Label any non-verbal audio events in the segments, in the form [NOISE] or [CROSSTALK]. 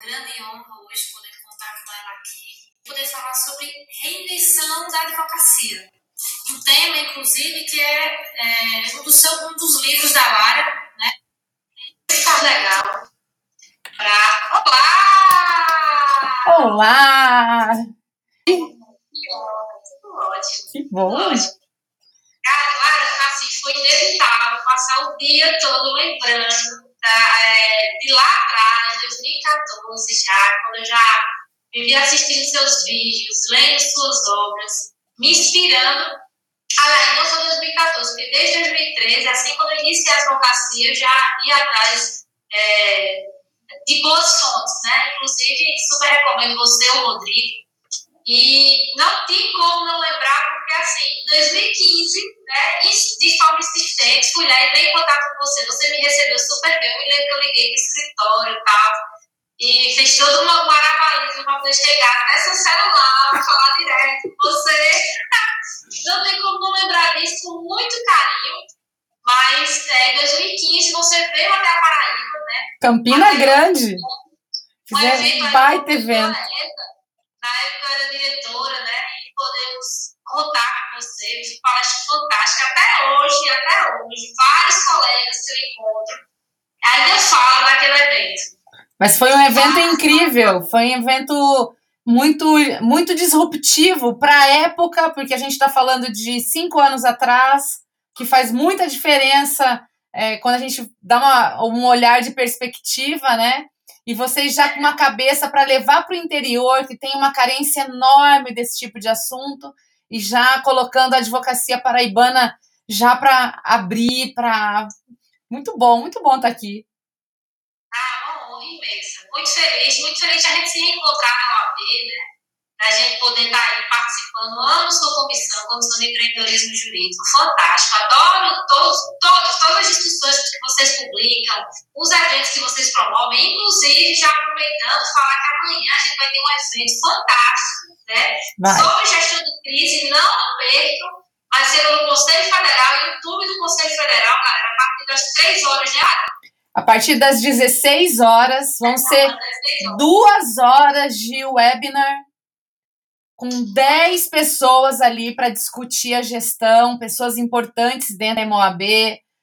Grande honra hoje poder contar com ela aqui, poder falar sobre reinvenção da advocacia. Um tema, inclusive, que é, é um, dos um, dos livros da Lara, né? Muito legal. Pra... Olá! Olá! Tudo ótimo. Que bom! Ótimo. Cara, assim, foi inevitável passar o dia todo lembrando de lá atrás, 2014 já, quando eu já vivia assistindo seus vídeos, lendo suas obras, me inspirando. Aliás, não só 2014, porque desde 2013, assim quando eu iniciei a advocacia, eu já ia atrás é, de boas fontes, né? Inclusive, super recomendo você, o Rodrigo, e não tem como não lembrar, porque assim, em 2015, né, de forma insistente, fui lá e em contato com você. Você me recebeu super bem. Eu me lembro que eu liguei no escritório e tal. E fez todo uma maravilha para poder chegar até seu celular, falar direto com você. [LAUGHS] não tem como não lembrar disso com muito carinho. Mas é, em 2015 você veio até a Paraíba, né? Campina Grande. Fizemos um baita evento na época eu era diretora, né? E podemos contar você, palestra fantástica. Até hoje, até hoje, vários colegas que eu encontro ainda falam daquele evento. Mas foi um evento incrível, foi um evento muito, muito disruptivo para a época, porque a gente está falando de cinco anos atrás, que faz muita diferença é, quando a gente dá uma, um olhar de perspectiva, né? e vocês já com uma cabeça para levar para o interior, que tem uma carência enorme desse tipo de assunto, e já colocando a advocacia paraibana já para abrir, para. Muito bom, muito bom estar tá aqui. Ah, uma honra imensa. Muito feliz, muito feliz de a gente se reencontrar na OAB, né? a gente poder estar tá aí participando. Amo sua comissão, Comissão de Empreendedorismo Jurídico, fantástico. Adoro todos, todos, todas as discussões que vocês publicam, os eventos que vocês promovem, inclusive, já aproveitando, falar que amanhã a gente vai ter um evento fantástico, né? Vai. Sobre gestão de crise, não percam, vai ser no Conselho Federal, YouTube do Conselho Federal, galera, a partir das 3 horas de a partir das 16 horas, vão ser duas horas de webinar com 10 pessoas ali para discutir a gestão, pessoas importantes dentro da MOAB,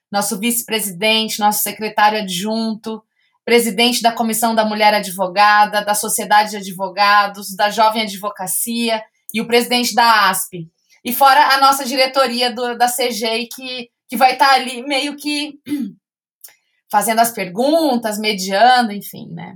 nosso vice-presidente, nosso secretário adjunto, presidente da Comissão da Mulher Advogada, da Sociedade de Advogados, da Jovem Advocacia e o presidente da ASP. E fora a nossa diretoria do, da CG, que, que vai estar tá ali meio que [CLEARS THROAT] fazendo as perguntas, mediando, enfim, né?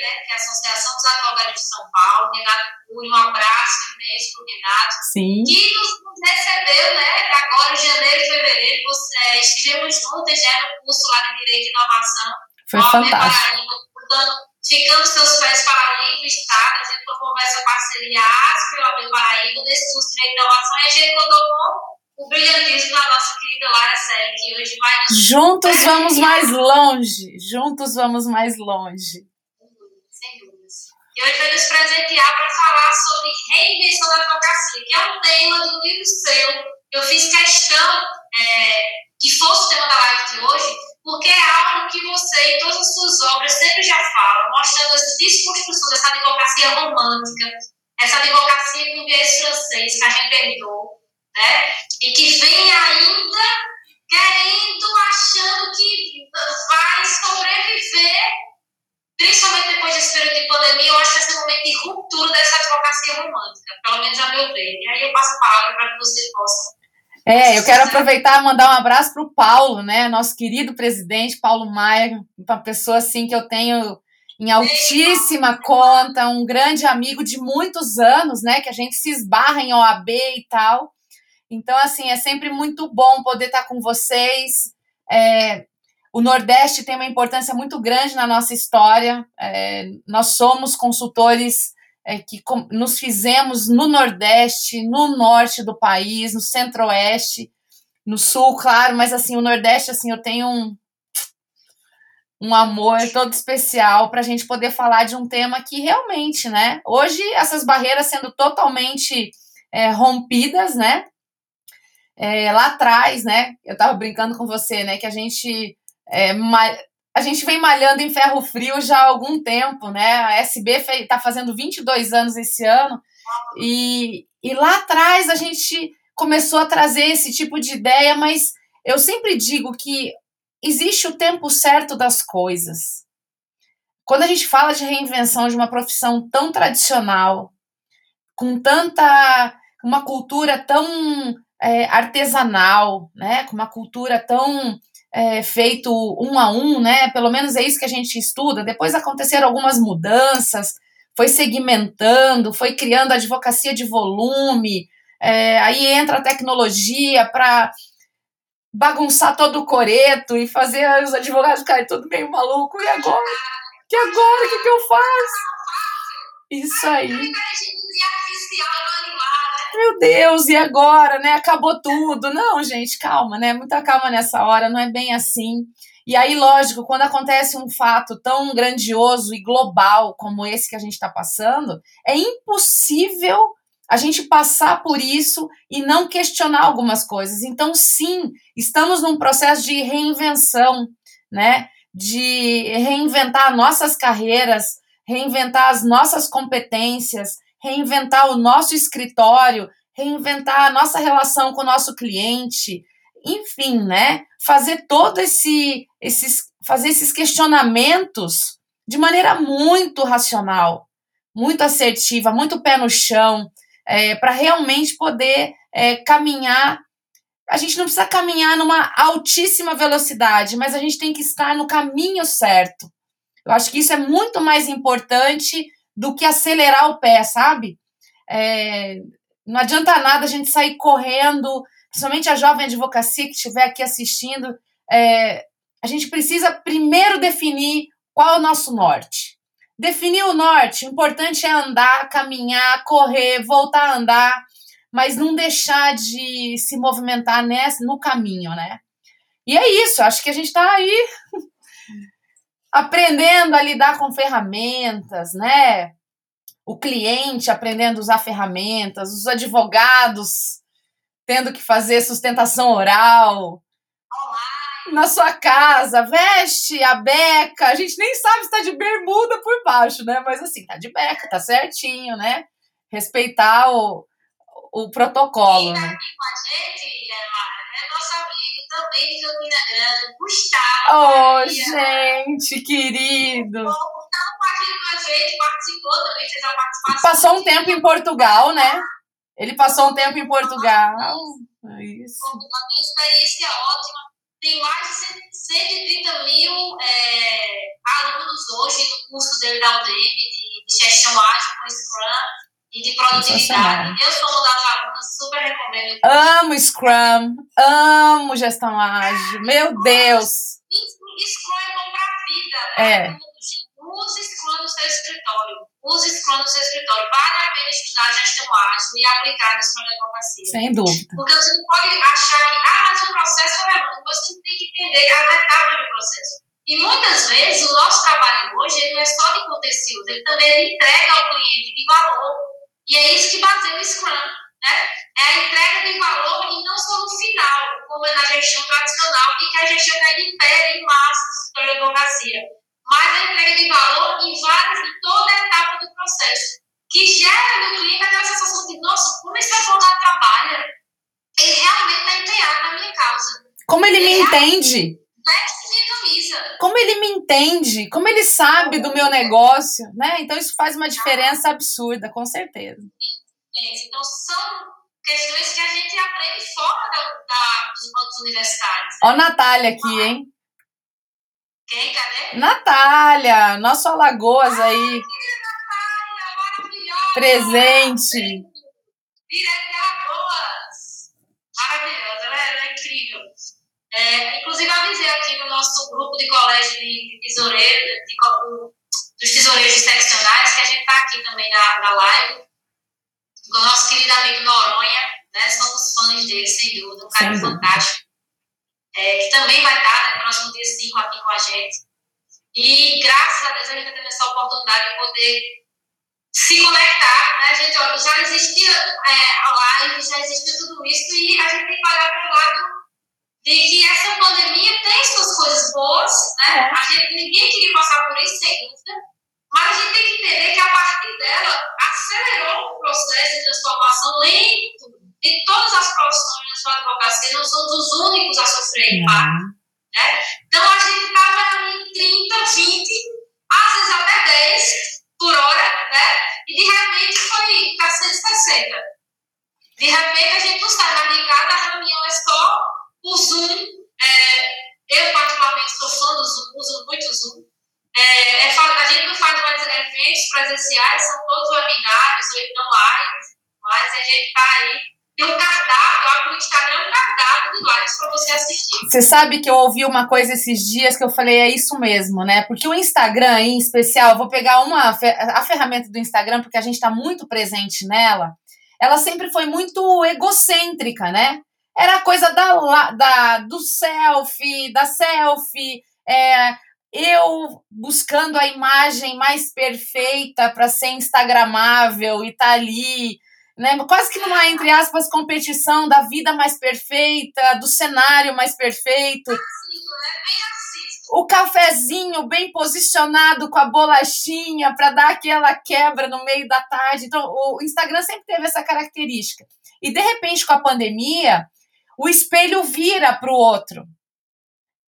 né, que é a Associação dos Advogados de São Paulo, Renato um abraço imenso para o Renato, Sim. que nos, recebeu, né, agora em janeiro e fevereiro, você, é, estivemos juntos já no curso lá de Direito e Inovação, foi fantástico. Paraíba, portanto, ficando seus pés para além do Estado, a gente promoveu essa parceria ASP e OAB Paraíba, nesse curso de Direito e Inovação, e a gente contou com o brilhantismo da nossa querida Lara Série, que hoje vai. Juntos vamos mais longe, juntos vamos mais longe e hoje vai nos presentear para falar sobre reinvenção da advocacia, que é um tema um livro seu. Eu fiz questão é, que fosse o tema da live de hoje, porque é algo que você, em todas as suas obras, sempre já fala, mostrando essa desconstrução dessa advocacia romântica, essa advocacia com viés francês que a gente herdou, né? E que vem ainda querendo, achando que vai sobreviver principalmente depois desse período de pandemia, eu acho que esse é um momento de ruptura dessa advocacia romântica, pelo menos a meu ver. E aí eu passo a palavra para que você possa. É, eu quero aproveitar e mandar um abraço para o Paulo, né, nosso querido presidente, Paulo Maia, uma pessoa assim que eu tenho em altíssima conta, um grande amigo de muitos anos, né, que a gente se esbarra em OAB e tal. Então, assim, é sempre muito bom poder estar com vocês. É, o Nordeste tem uma importância muito grande na nossa história. É, nós somos consultores é, que com, nos fizemos no Nordeste, no norte do país, no Centro-Oeste, no Sul, claro, mas assim, o Nordeste, assim, eu tenho um, um amor todo especial para a gente poder falar de um tema que realmente, né? Hoje, essas barreiras sendo totalmente é, rompidas, né? É, lá atrás, né? Eu estava brincando com você, né? Que a gente é, a gente vem malhando em ferro frio já há algum tempo, né? A SB está fazendo 22 anos esse ano, e, e lá atrás a gente começou a trazer esse tipo de ideia, mas eu sempre digo que existe o tempo certo das coisas. Quando a gente fala de reinvenção de uma profissão tão tradicional, com tanta uma cultura tão é, artesanal, né, com uma cultura tão é, feito um a um, né, pelo menos é isso que a gente estuda. Depois aconteceram algumas mudanças, foi segmentando, foi criando advocacia de volume, é, aí entra a tecnologia para bagunçar todo o coreto e fazer os advogados ficarem tudo meio maluco. E agora? Que agora? O que, que eu faço? Isso aí. Meu Deus, e agora, né? Acabou tudo. Não, gente, calma, né? Muita calma nessa hora, não é bem assim. E aí, lógico, quando acontece um fato tão grandioso e global como esse que a gente está passando, é impossível a gente passar por isso e não questionar algumas coisas. Então, sim, estamos num processo de reinvenção, né? De reinventar nossas carreiras, reinventar as nossas competências, reinventar o nosso escritório, reinventar a nossa relação com o nosso cliente, enfim, né? Fazer todo esse esses fazer esses questionamentos de maneira muito racional, muito assertiva, muito pé no chão, é, para realmente poder é, caminhar. A gente não precisa caminhar numa altíssima velocidade, mas a gente tem que estar no caminho certo. Eu acho que isso é muito mais importante do que acelerar o pé, sabe? É, não adianta nada a gente sair correndo, principalmente a jovem advocacia que estiver aqui assistindo. É, a gente precisa primeiro definir qual é o nosso norte. Definir o norte, o importante é andar, caminhar, correr, voltar a andar, mas não deixar de se movimentar nesse, no caminho, né? E é isso, acho que a gente está aí aprendendo a lidar com ferramentas, né? O cliente aprendendo a usar ferramentas, os advogados tendo que fazer sustentação oral. Olá na sua casa, veste a beca. A gente nem sabe se tá de bermuda por baixo, né? Mas assim, tá de beca, tá certinho, né? Respeitar o, o protocolo. Quem tá né? aqui com a gente, é, é amigo também de Campina Grande, Gustavo. Oh, gente, querido. Gustavo com a gente, participou também, fez a participação. Passou um tempo em Portugal, né? Ele passou um tempo em Portugal. Isso. Uma experiência ótima tem mais de 130 mil é, alunos hoje no curso dele da UDM de, de gestão ágil com Scrum e de produtividade. Eu sou uma das alunas, super recomendo. Amo Scrum, amo gestão ágil, meu Deus. Scrum é bom pra vida, né? É. Use Scrum no seu escritório. Use Scrum no seu escritório. Vale a pena estudar gestão ágil e aplicar Scrum de advocacia. Sem dúvida. Porque você não pode achar que, ah, mas o processo é relevante. Você tem que entender as etapas do processo. E muitas vezes o nosso trabalho hoje ele não é só de conteúdo, ele também entrega ao cliente de valor. E é isso que baseia o Scrum. Né? É a entrega de valor e não só no final, como é na gestão tradicional, e que a gestão ainda impera em massas pela advocacia mas a entrega de valor em várias, em toda a etapa do processo, que gera no cliente aquela sensação de, nossa, como esse advogado trabalha, ele realmente está empenhado na minha causa. Como ele, ele me entende? Veste minha camisa. Como ele me entende, como ele sabe do meu negócio, né? Então isso faz uma diferença absurda, com certeza. Então são questões que a gente aprende fora da, da, dos bancos universitários. Ó, Natália aqui, hein? Quem? Cadê? Natália, nosso Alagoas ah, aí. Natália, maravilhosa. Presente. Direto É, inclusive, avisei aqui no nosso grupo de colégio de tesoureiros, de, dos tesoureiros seccionais, que a gente está aqui também na, na live, com o nosso querido amigo Noronha, né? Somos fãs dele, sem dúvida, um cara fantástico é, que também vai estar no próximo dia 5 aqui com a gente. E graças a Deus a gente está tendo essa oportunidade de poder se conectar, né, gente? Olha, já existia é, a live, já existia tudo isso, e a gente tem que olhar para o lado de que essa pandemia tem suas coisas boas, né? É. A gente, ninguém queria passar por isso, sem dúvida, mas a gente tem que entender que a partir dela acelerou o processo de transformação lento de todas as profissões na sua advocacia, não somos os únicos a sofrer impacto. Né? Então a gente estava em 30, 20, às vezes até 10 por hora, né? e de repente foi para 160. De repente a gente não sai na casa, a reunião é só o Zoom. É, eu, particularmente, sou fã do Zoom, uso muito o Zoom. É, é, a gente não faz mais eventos presenciais, são todos webinários ou então lives, mas a gente está aí. Tem um cardápio, abre no Instagram um cardápio de lives para você assistir. Você sabe que eu ouvi uma coisa esses dias que eu falei, é isso mesmo, né? Porque o Instagram, em especial, vou pegar uma a ferramenta do Instagram, porque a gente está muito presente nela. Ela sempre foi muito egocêntrica, né? Era coisa da, da, do selfie, da selfie, é, eu buscando a imagem mais perfeita para ser instagramável e tá ali, né? Quase que numa entre aspas competição da vida mais perfeita, do cenário mais perfeito. O cafezinho bem posicionado com a bolachinha para dar aquela quebra no meio da tarde. Então, o Instagram sempre teve essa característica. E de repente, com a pandemia, o espelho vira para o outro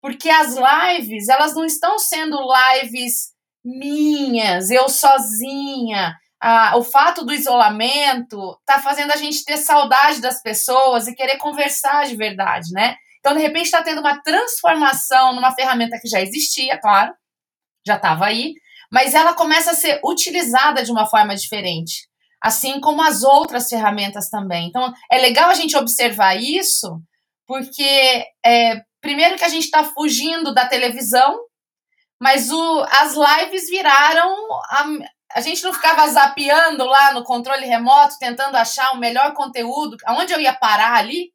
porque as lives, elas não estão sendo lives minhas, eu sozinha. Ah, o fato do isolamento tá fazendo a gente ter saudade das pessoas e querer conversar de verdade, né? Então, de repente, está tendo uma transformação numa ferramenta que já existia, claro, já estava aí, mas ela começa a ser utilizada de uma forma diferente, assim como as outras ferramentas também. Então, é legal a gente observar isso, porque é, primeiro que a gente está fugindo da televisão, mas o, as lives viraram. A, a gente não ficava zapeando lá no controle remoto, tentando achar o melhor conteúdo, aonde eu ia parar ali.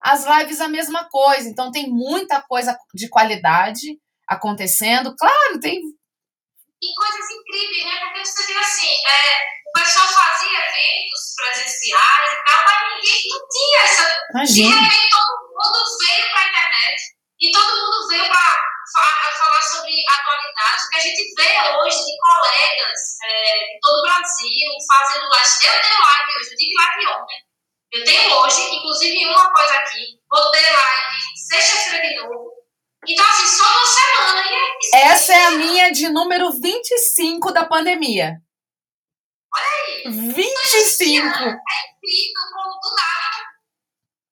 As lives a mesma coisa, então tem muita coisa de qualidade acontecendo. Claro, tem. E coisas incríveis, né? Porque você vê assim, é, o pessoal fazia eventos presenciais e tal, mas ninguém não tinha essa. Imagina. De repente, todo mundo veio para a internet e todo mundo veio para falar sobre atualidades. O que a gente vê hoje de colegas é, de todo o Brasil fazendo live. Eu tenho live hoje, eu tive live ontem. Eu tenho hoje, inclusive uma após aqui, vou ter live sexta-feira de novo. Então, assim, só uma semana. E é Essa é a minha de número 25 da pandemia. Olha aí. 25! É incrível como do nada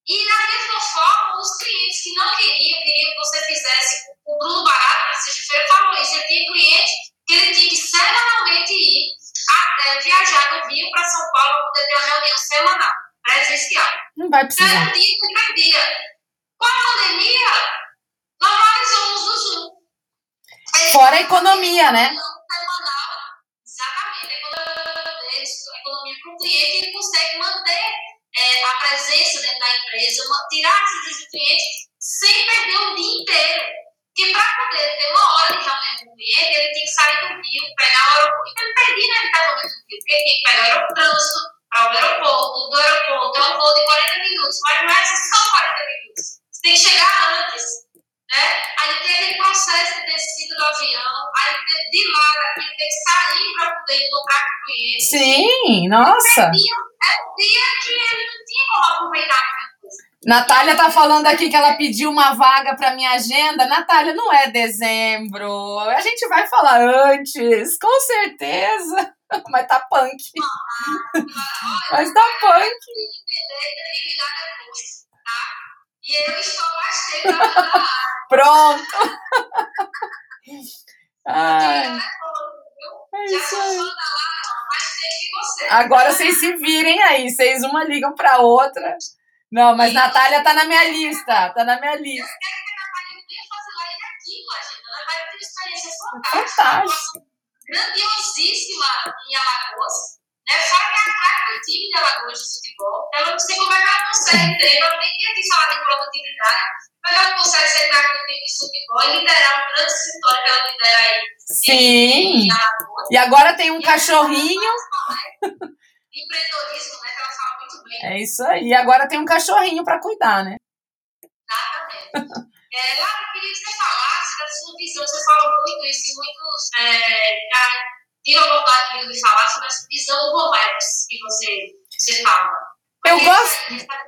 e da mesma forma, os clientes que não queriam, queriam que você fizesse, o Bruno Barato, na sexta-feira, falou isso. Ele tinha cliente que ele tinha que semanalmente ir a, é, viajar do Rio para São Paulo para poder ter uma reunião semanal, presencial. Não vai precisar. Então, um dia que perdia. Com a pandemia, normalizou o uso Zoom. Fora a economia, né? Semanal, cliente, ele consegue manter é, a presença dentro da empresa, tirar as dúvidas do cliente sem perder o dia inteiro. Porque para poder ter uma hora de reunião com o cliente, ele tem que sair do Rio, pegar o aeroporto. Então, ele perdia inevitavelmente o Rio, porque ele tem que pegar o aerotrânsito para o aeroporto, do aeroporto é um voo de 40 minutos, mas não é só 40 minutos. Você tem que chegar antes, né? Aí tem aquele processo de descida do avião, aí de lá, ele tem que sair para poder encontrar com o cliente. Sim, nossa! É o dia que ele não tinha como aproveitar Natália tá falando aqui que ela pediu uma vaga para minha agenda. Natália, não é dezembro. A gente vai falar antes, com certeza. [LAUGHS] Mas tá punk. Ah, Mas tá punk. E eu estou mais tempo Pronto. [LAUGHS] Ai. É isso aí. Agora vocês se virem aí, vocês uma ligam pra outra. Não, mas Natália tá na minha lista, tá na minha lista. Eu quero que a Natália venha fazer live aqui com a gente. A Natália tem experiência fantástica. Fantástica. Grandiosíssima em Alagoas. Né? Fora que é a craque do time de Alagoas de futebol. Ela não sei como é que ela consegue ter. Ela nem aqui falar de produtividade. Mas ela consegue ser time de futebol e liderar um grande escritório que ela lidera aí. Sim. E agora tem um cachorrinho. Empreendedorismo, né? Que ela fala muito bem. É isso aí. E agora tem um cachorrinho para cuidar, né? Exatamente. É, Lara, eu queria que você falasse da sua visão. Você fala muito isso e muitos é, já tiram vontade de falar sobre essa visão do Romex que você, você fala. Eu gosto. Tá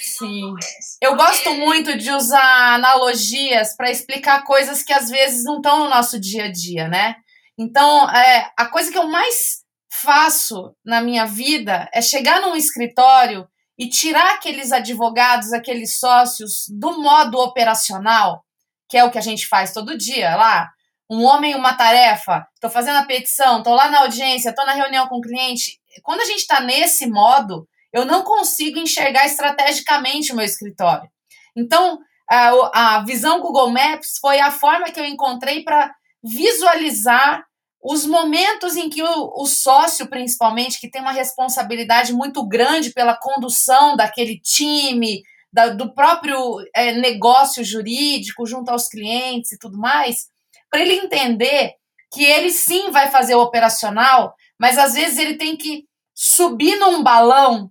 Sim. Eu gosto muito de usar analogias para explicar coisas que às vezes não estão no nosso dia a dia, né? Então, é, a coisa que eu mais faço na minha vida é chegar num escritório e tirar aqueles advogados, aqueles sócios do modo operacional, que é o que a gente faz todo dia lá. Um homem, uma tarefa, estou fazendo a petição, estou lá na audiência, estou na reunião com o cliente. Quando a gente está nesse modo, eu não consigo enxergar estrategicamente o meu escritório. Então, a, a visão Google Maps foi a forma que eu encontrei para visualizar os momentos em que o, o, sócio, principalmente, que tem uma responsabilidade muito grande pela condução daquele time, da, do próprio é, negócio jurídico junto aos clientes e tudo mais, para ele entender que ele sim vai fazer o operacional, mas às vezes ele tem que subir num balão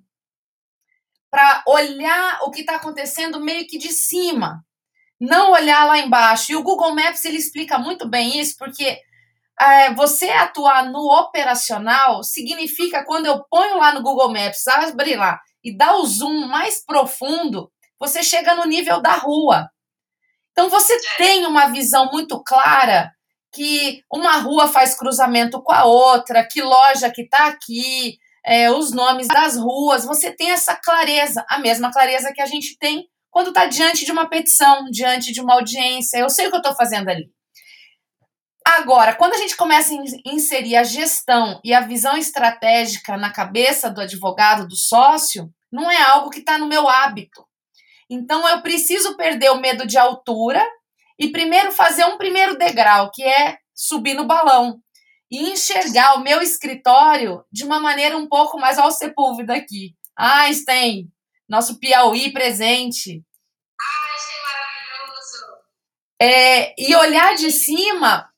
para olhar o que está acontecendo meio que de cima, não olhar lá embaixo. E o Google Maps ele explica muito bem isso, porque é, você atuar no operacional significa quando eu ponho lá no Google Maps, abre lá e dá o zoom mais profundo, você chega no nível da rua. Então você tem uma visão muito clara que uma rua faz cruzamento com a outra, que loja que está aqui, é, os nomes das ruas, você tem essa clareza, a mesma clareza que a gente tem quando está diante de uma petição, diante de uma audiência. Eu sei o que eu estou fazendo ali. Agora, quando a gente começa a inserir a gestão e a visão estratégica na cabeça do advogado, do sócio, não é algo que está no meu hábito. Então, eu preciso perder o medo de altura e primeiro fazer um primeiro degrau, que é subir no balão e enxergar o meu escritório de uma maneira um pouco mais ao Sepúlveda aqui. Einstein, nosso Piauí presente. Einstein maravilhoso. É, e olhar de cima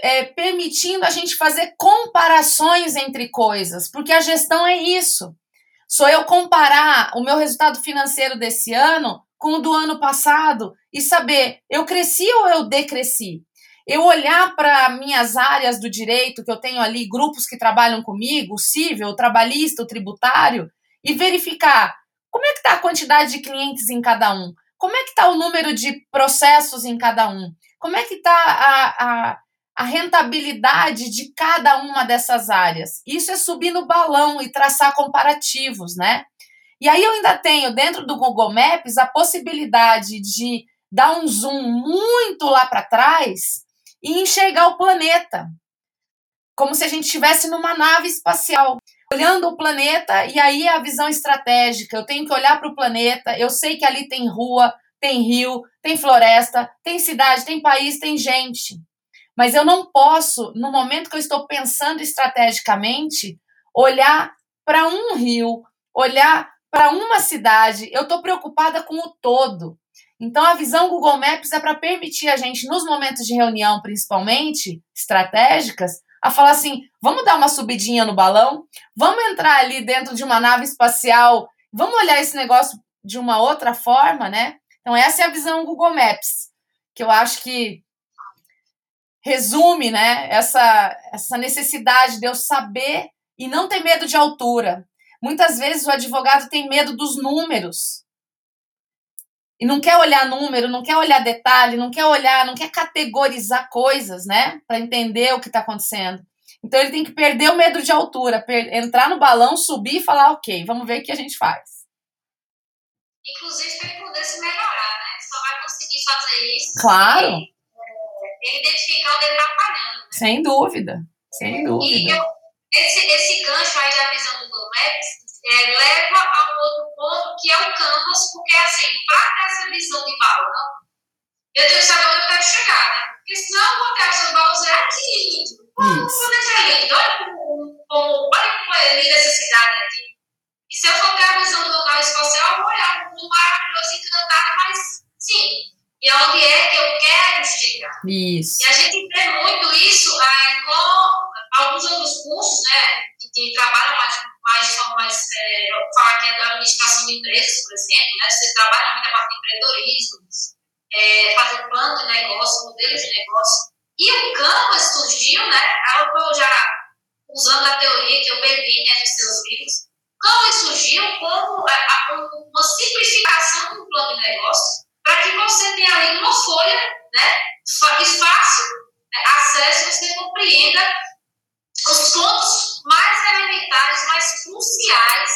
é, permitindo a gente fazer comparações entre coisas, porque a gestão é isso. Sou eu comparar o meu resultado financeiro desse ano com o do ano passado e saber eu cresci ou eu decresci. Eu olhar para minhas áreas do direito, que eu tenho ali grupos que trabalham comigo, o civil, o trabalhista, o tributário, e verificar como é que está a quantidade de clientes em cada um, como é que está o número de processos em cada um, como é que está a, a a rentabilidade de cada uma dessas áreas. Isso é subir no balão e traçar comparativos, né? E aí eu ainda tenho dentro do Google Maps a possibilidade de dar um zoom muito lá para trás e enxergar o planeta, como se a gente estivesse numa nave espacial, olhando o planeta e aí a visão estratégica. Eu tenho que olhar para o planeta. Eu sei que ali tem rua, tem rio, tem floresta, tem cidade, tem país, tem gente. Mas eu não posso, no momento que eu estou pensando estrategicamente, olhar para um rio, olhar para uma cidade. Eu estou preocupada com o todo. Então, a visão Google Maps é para permitir a gente, nos momentos de reunião, principalmente estratégicas, a falar assim: vamos dar uma subidinha no balão, vamos entrar ali dentro de uma nave espacial, vamos olhar esse negócio de uma outra forma, né? Então, essa é a visão Google Maps, que eu acho que resume né, essa, essa necessidade de eu saber e não ter medo de altura. Muitas vezes o advogado tem medo dos números. E não quer olhar número, não quer olhar detalhe, não quer olhar, não quer categorizar coisas, né? Para entender o que está acontecendo. Então ele tem que perder o medo de altura, entrar no balão, subir e falar, ok, vamos ver o que a gente faz. Inclusive para ele poder se melhorar, né? Só vai conseguir fazer isso. Claro ele identificar onde ele está falhando. Né? Sem dúvida, sem dúvida. E eu, esse, esse gancho aí da visão do Google Maps é, leva a um outro ponto que é o Canvas, porque assim, para ter essa visão de balão, eu tenho que saber onde eu quero chegar, né? Porque senão eu vou ter a visão de balão é aqui. Quando é lindo, olha como, como, olha como é linda essa cidade aqui. E se eu for ter a visão do local espacial, eu vou olhar um maravilhoso, encantado, mas sim, e onde é que eu quero chegar. Isso. E a gente vê muito isso é, com alguns outros cursos, né, que, que trabalham mais, mais, mais é, falar que é da administração de empresas, por exemplo, né? Você trabalha muito a parte de empreendedorismo, é, fazer plano de negócio, modelo de negócio. E o Canvas surgiu, né? Algo que eu já, usando a teoria que eu bebi né, nos seus livros, Canvas surgiu como é, uma simplificação do plano de negócio para que você tenha ali uma folha, né? Fácil né, acesso, você compreenda os pontos mais elementares, mais cruciais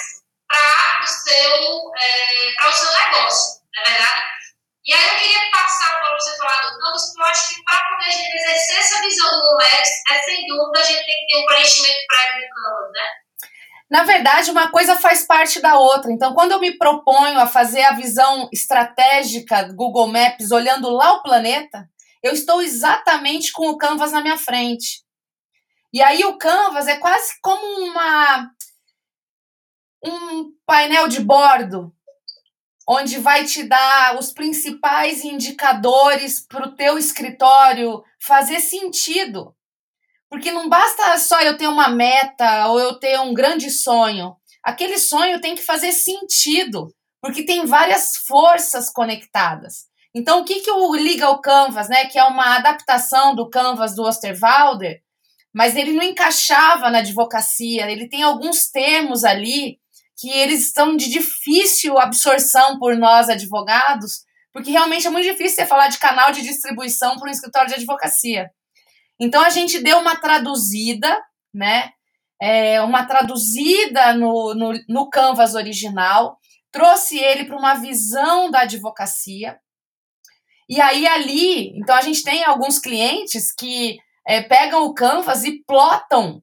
para o, seu, é, para o seu negócio, não é verdade? E aí eu queria passar para você falar do Canvas, porque eu acho que para poder a gente exercer essa visão do UX, é sem dúvida a gente tem que ter um preenchimento prévio do Canvas, né? Na verdade, uma coisa faz parte da outra. Então, quando eu me proponho a fazer a visão estratégica do Google Maps olhando lá o planeta, eu estou exatamente com o Canvas na minha frente. E aí o Canvas é quase como uma um painel de bordo onde vai te dar os principais indicadores para o teu escritório fazer sentido. Porque não basta só eu ter uma meta ou eu ter um grande sonho. Aquele sonho tem que fazer sentido, porque tem várias forças conectadas. Então, o que, que o Liga ao Canvas, né, que é uma adaptação do Canvas do Osterwalder, mas ele não encaixava na advocacia. Ele tem alguns termos ali que eles estão de difícil absorção por nós advogados, porque realmente é muito difícil você falar de canal de distribuição para um escritório de advocacia. Então a gente deu uma traduzida, né? É, uma traduzida no, no, no Canvas original, trouxe ele para uma visão da advocacia. E aí ali, então a gente tem alguns clientes que é, pegam o canvas e plotam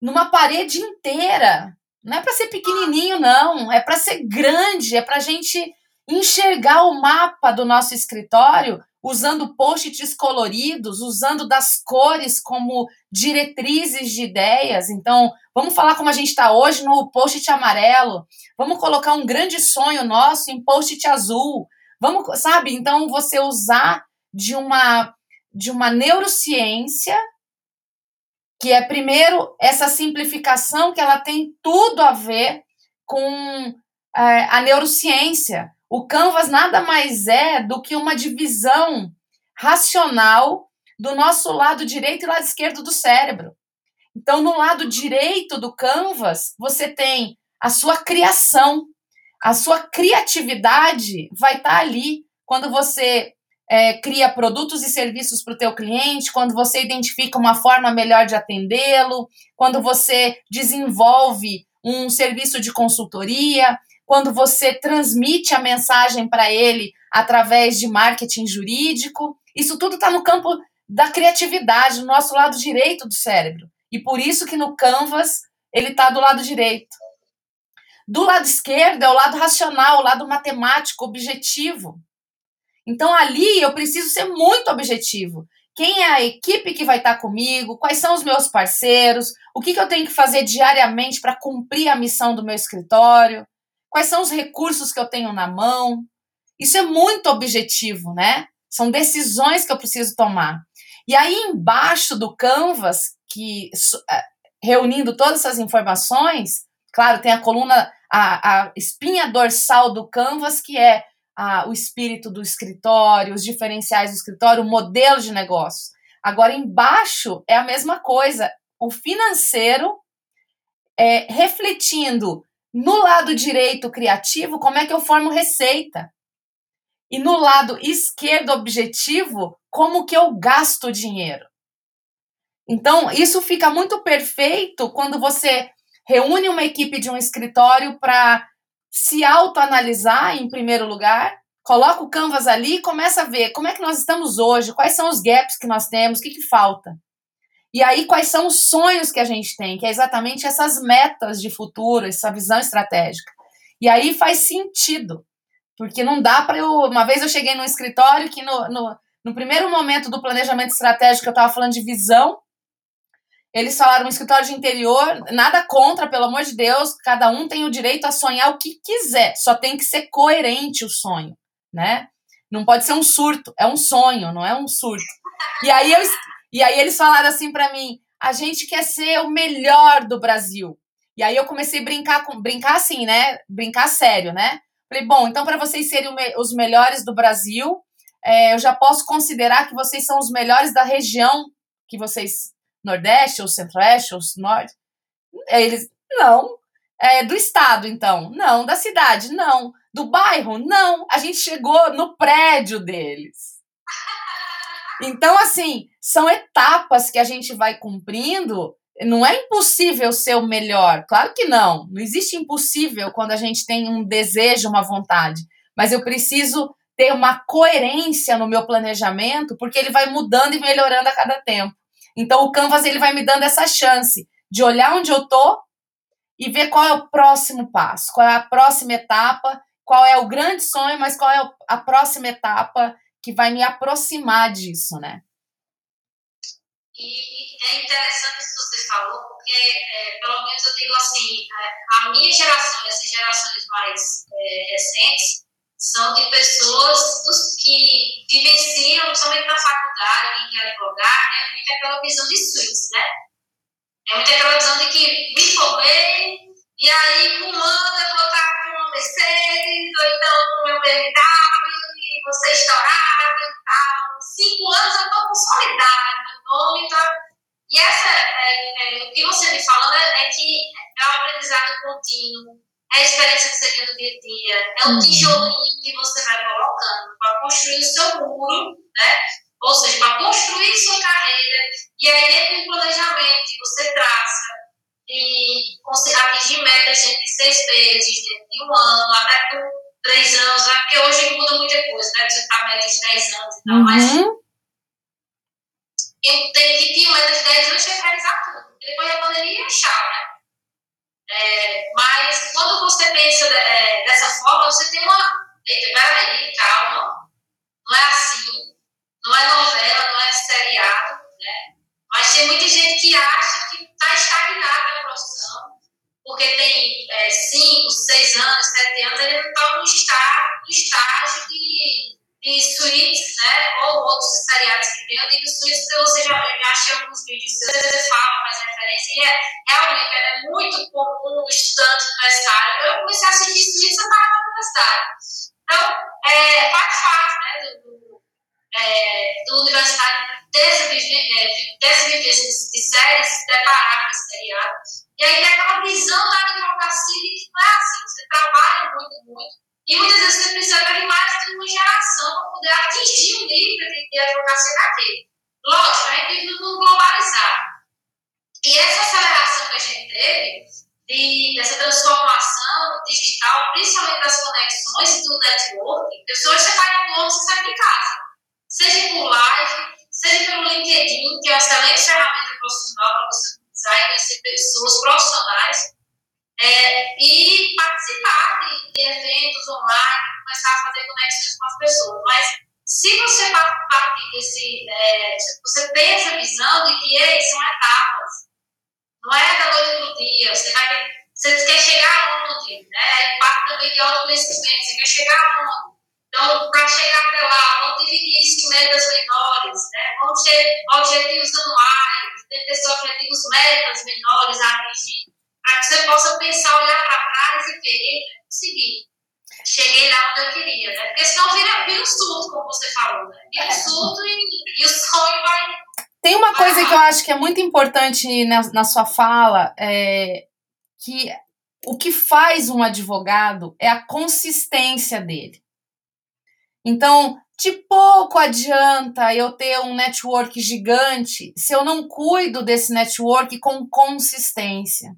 numa parede inteira. Não é para ser pequenininho, não. É para ser grande. É para a gente enxergar o mapa do nosso escritório usando post-its coloridos, usando das cores como diretrizes de ideias. Então, vamos falar como a gente está hoje no post-it amarelo. Vamos colocar um grande sonho nosso em post-it azul. Vamos, sabe? Então, você usar de uma de uma neurociência, que é, primeiro, essa simplificação que ela tem tudo a ver com é, a neurociência. O Canvas nada mais é do que uma divisão racional do nosso lado direito e lado esquerdo do cérebro. Então, no lado direito do Canvas, você tem a sua criação, a sua criatividade vai estar tá ali quando você é, cria produtos e serviços para o teu cliente, quando você identifica uma forma melhor de atendê-lo, quando você desenvolve um serviço de consultoria, quando você transmite a mensagem para ele através de marketing jurídico. Isso tudo está no campo da criatividade, no nosso lado direito do cérebro. E por isso que no Canvas ele está do lado direito. Do lado esquerdo é o lado racional, o lado matemático, objetivo. Então ali eu preciso ser muito objetivo. Quem é a equipe que vai estar comigo? Quais são os meus parceiros? O que, que eu tenho que fazer diariamente para cumprir a missão do meu escritório? Quais são os recursos que eu tenho na mão? Isso é muito objetivo, né? São decisões que eu preciso tomar. E aí embaixo do Canvas, que é, reunindo todas essas informações, claro, tem a coluna, a, a espinha dorsal do Canvas, que é a, o espírito do escritório, os diferenciais do escritório, o modelo de negócio. Agora, embaixo é a mesma coisa. O financeiro é, refletindo no lado direito criativo como é que eu formo receita. E no lado esquerdo objetivo, como que eu gasto dinheiro. Então, isso fica muito perfeito quando você reúne uma equipe de um escritório para se autoanalisar em primeiro lugar, coloca o canvas ali e começa a ver como é que nós estamos hoje, quais são os gaps que nós temos, o que, que falta. E aí, quais são os sonhos que a gente tem, que é exatamente essas metas de futuro, essa visão estratégica. E aí faz sentido, porque não dá para eu. Uma vez eu cheguei num escritório que no, no, no primeiro momento do planejamento estratégico eu estava falando de visão, eles falaram um escritório de interior, nada contra, pelo amor de Deus, cada um tem o direito a sonhar o que quiser, só tem que ser coerente o sonho, né? Não pode ser um surto, é um sonho, não é um surto. E aí, eu, e aí eles falaram assim para mim: a gente quer ser o melhor do Brasil. E aí eu comecei a brincar com brincar assim, né? Brincar sério, né? Falei, bom, então para vocês serem os melhores do Brasil, é, eu já posso considerar que vocês são os melhores da região que vocês, Nordeste ou Centro-Oeste ou Norte. Eles, não. É, do estado, então? Não. Da cidade? Não. Do bairro? Não. A gente chegou no prédio deles. Então, assim, são etapas que a gente vai cumprindo. Não é impossível ser o melhor, claro que não. Não existe impossível quando a gente tem um desejo, uma vontade. Mas eu preciso ter uma coerência no meu planejamento, porque ele vai mudando e melhorando a cada tempo. Então, o Canvas ele vai me dando essa chance de olhar onde eu tô e ver qual é o próximo passo, qual é a próxima etapa, qual é o grande sonho, mas qual é a próxima etapa que vai me aproximar disso, né? E, é interessante isso que você falou, porque, é, pelo menos eu digo assim, é, a minha geração essas gerações mais é, recentes são de pessoas dos que vivenciam, principalmente na faculdade, quem quer advogar, é muito aquela visão de suítes, né? É muito aquela visão de que me formei, e aí com um ano eu vou estar com uma Mercedes, ou então com meu BMW, e você estourado e tal. Cinco anos eu estou consolidado, meu nome tá... E essa, é, é, o que você me falando é, é que é um aprendizado contínuo, é a experiência que você tem no dia a dia, é o uhum. tijolinho que você vai colocando para construir o seu muro, né? Ou seja, para construir sua carreira, e aí dentro do planejamento que você traça, e atingir metas de seis meses, de um ano, até com três anos, né? porque hoje muda muita coisa, né? Você está metas de dez anos e tal, uhum. mas eu tenho que ter metas de dez anos e realizar tudo. Depois a pandemia achar, né? É, mas quando você pensa é, dessa forma, você tem uma. Eita, peraí, calma. Não é assim. Não é novela, não é seriado, né? Mas tem muita gente que acha que está estagnada na profissão, porque tem é, cinco, seis anos, sete anos, ele não está no estágio, no estágio de, de suítes, né? Ou outros seriados que tem. Eu digo suítes porque você já, já achei alguns vídeos, você fala, faz referência, e é, realmente é muito comum no estudante universitário. Eu comecei a assistir suítes, eu estava na universidade. Então, é, faz parte né, do, do, é, do universitário dessa, dessa vivência de séries se deparar com esse seriado. E aí tem aquela visão da advocacia que não é assim, você trabalha muito, muito, e muitas vezes você precisa de mais para poder atingir o nível de, advocacia daquele. Lógico, a gente vive no globalizado. E essa aceleração que a gente teve, de, dessa transformação digital, principalmente das conexões do networking, pessoas você vai no mundo, você sai de casa. Seja por live, seja pelo LinkedIn, que é uma excelente ferramenta profissional para você utilizar e conhecer pessoas profissionais, é, e participar de, de, eventos online, começar a fazer conexões com as pessoas. Mas se você partir desse, é, você tem essa visão de que ei, são etapas, não é da noite para o dia, você vai você quer chegar onde, né? Parte também de autoconhecimento, você quer chegar onde? Então, para chegar até lá, vamos dividir isso em metas menores, né? vamos ter objetivos anuais, ter ter objetivos metas menores a atingir, para que você possa pensar, olhar para trás e ver, conseguir. Cheguei lá onde eu queria, né? Porque senão vira, vira um surto, como você falou, né? Vira um surto e, e o sonho vai. Tem uma vai coisa que eu acho que é muito importante na, na sua fala, é que o que faz um advogado é a consistência dele. Então, de pouco adianta eu ter um network gigante se eu não cuido desse network com consistência.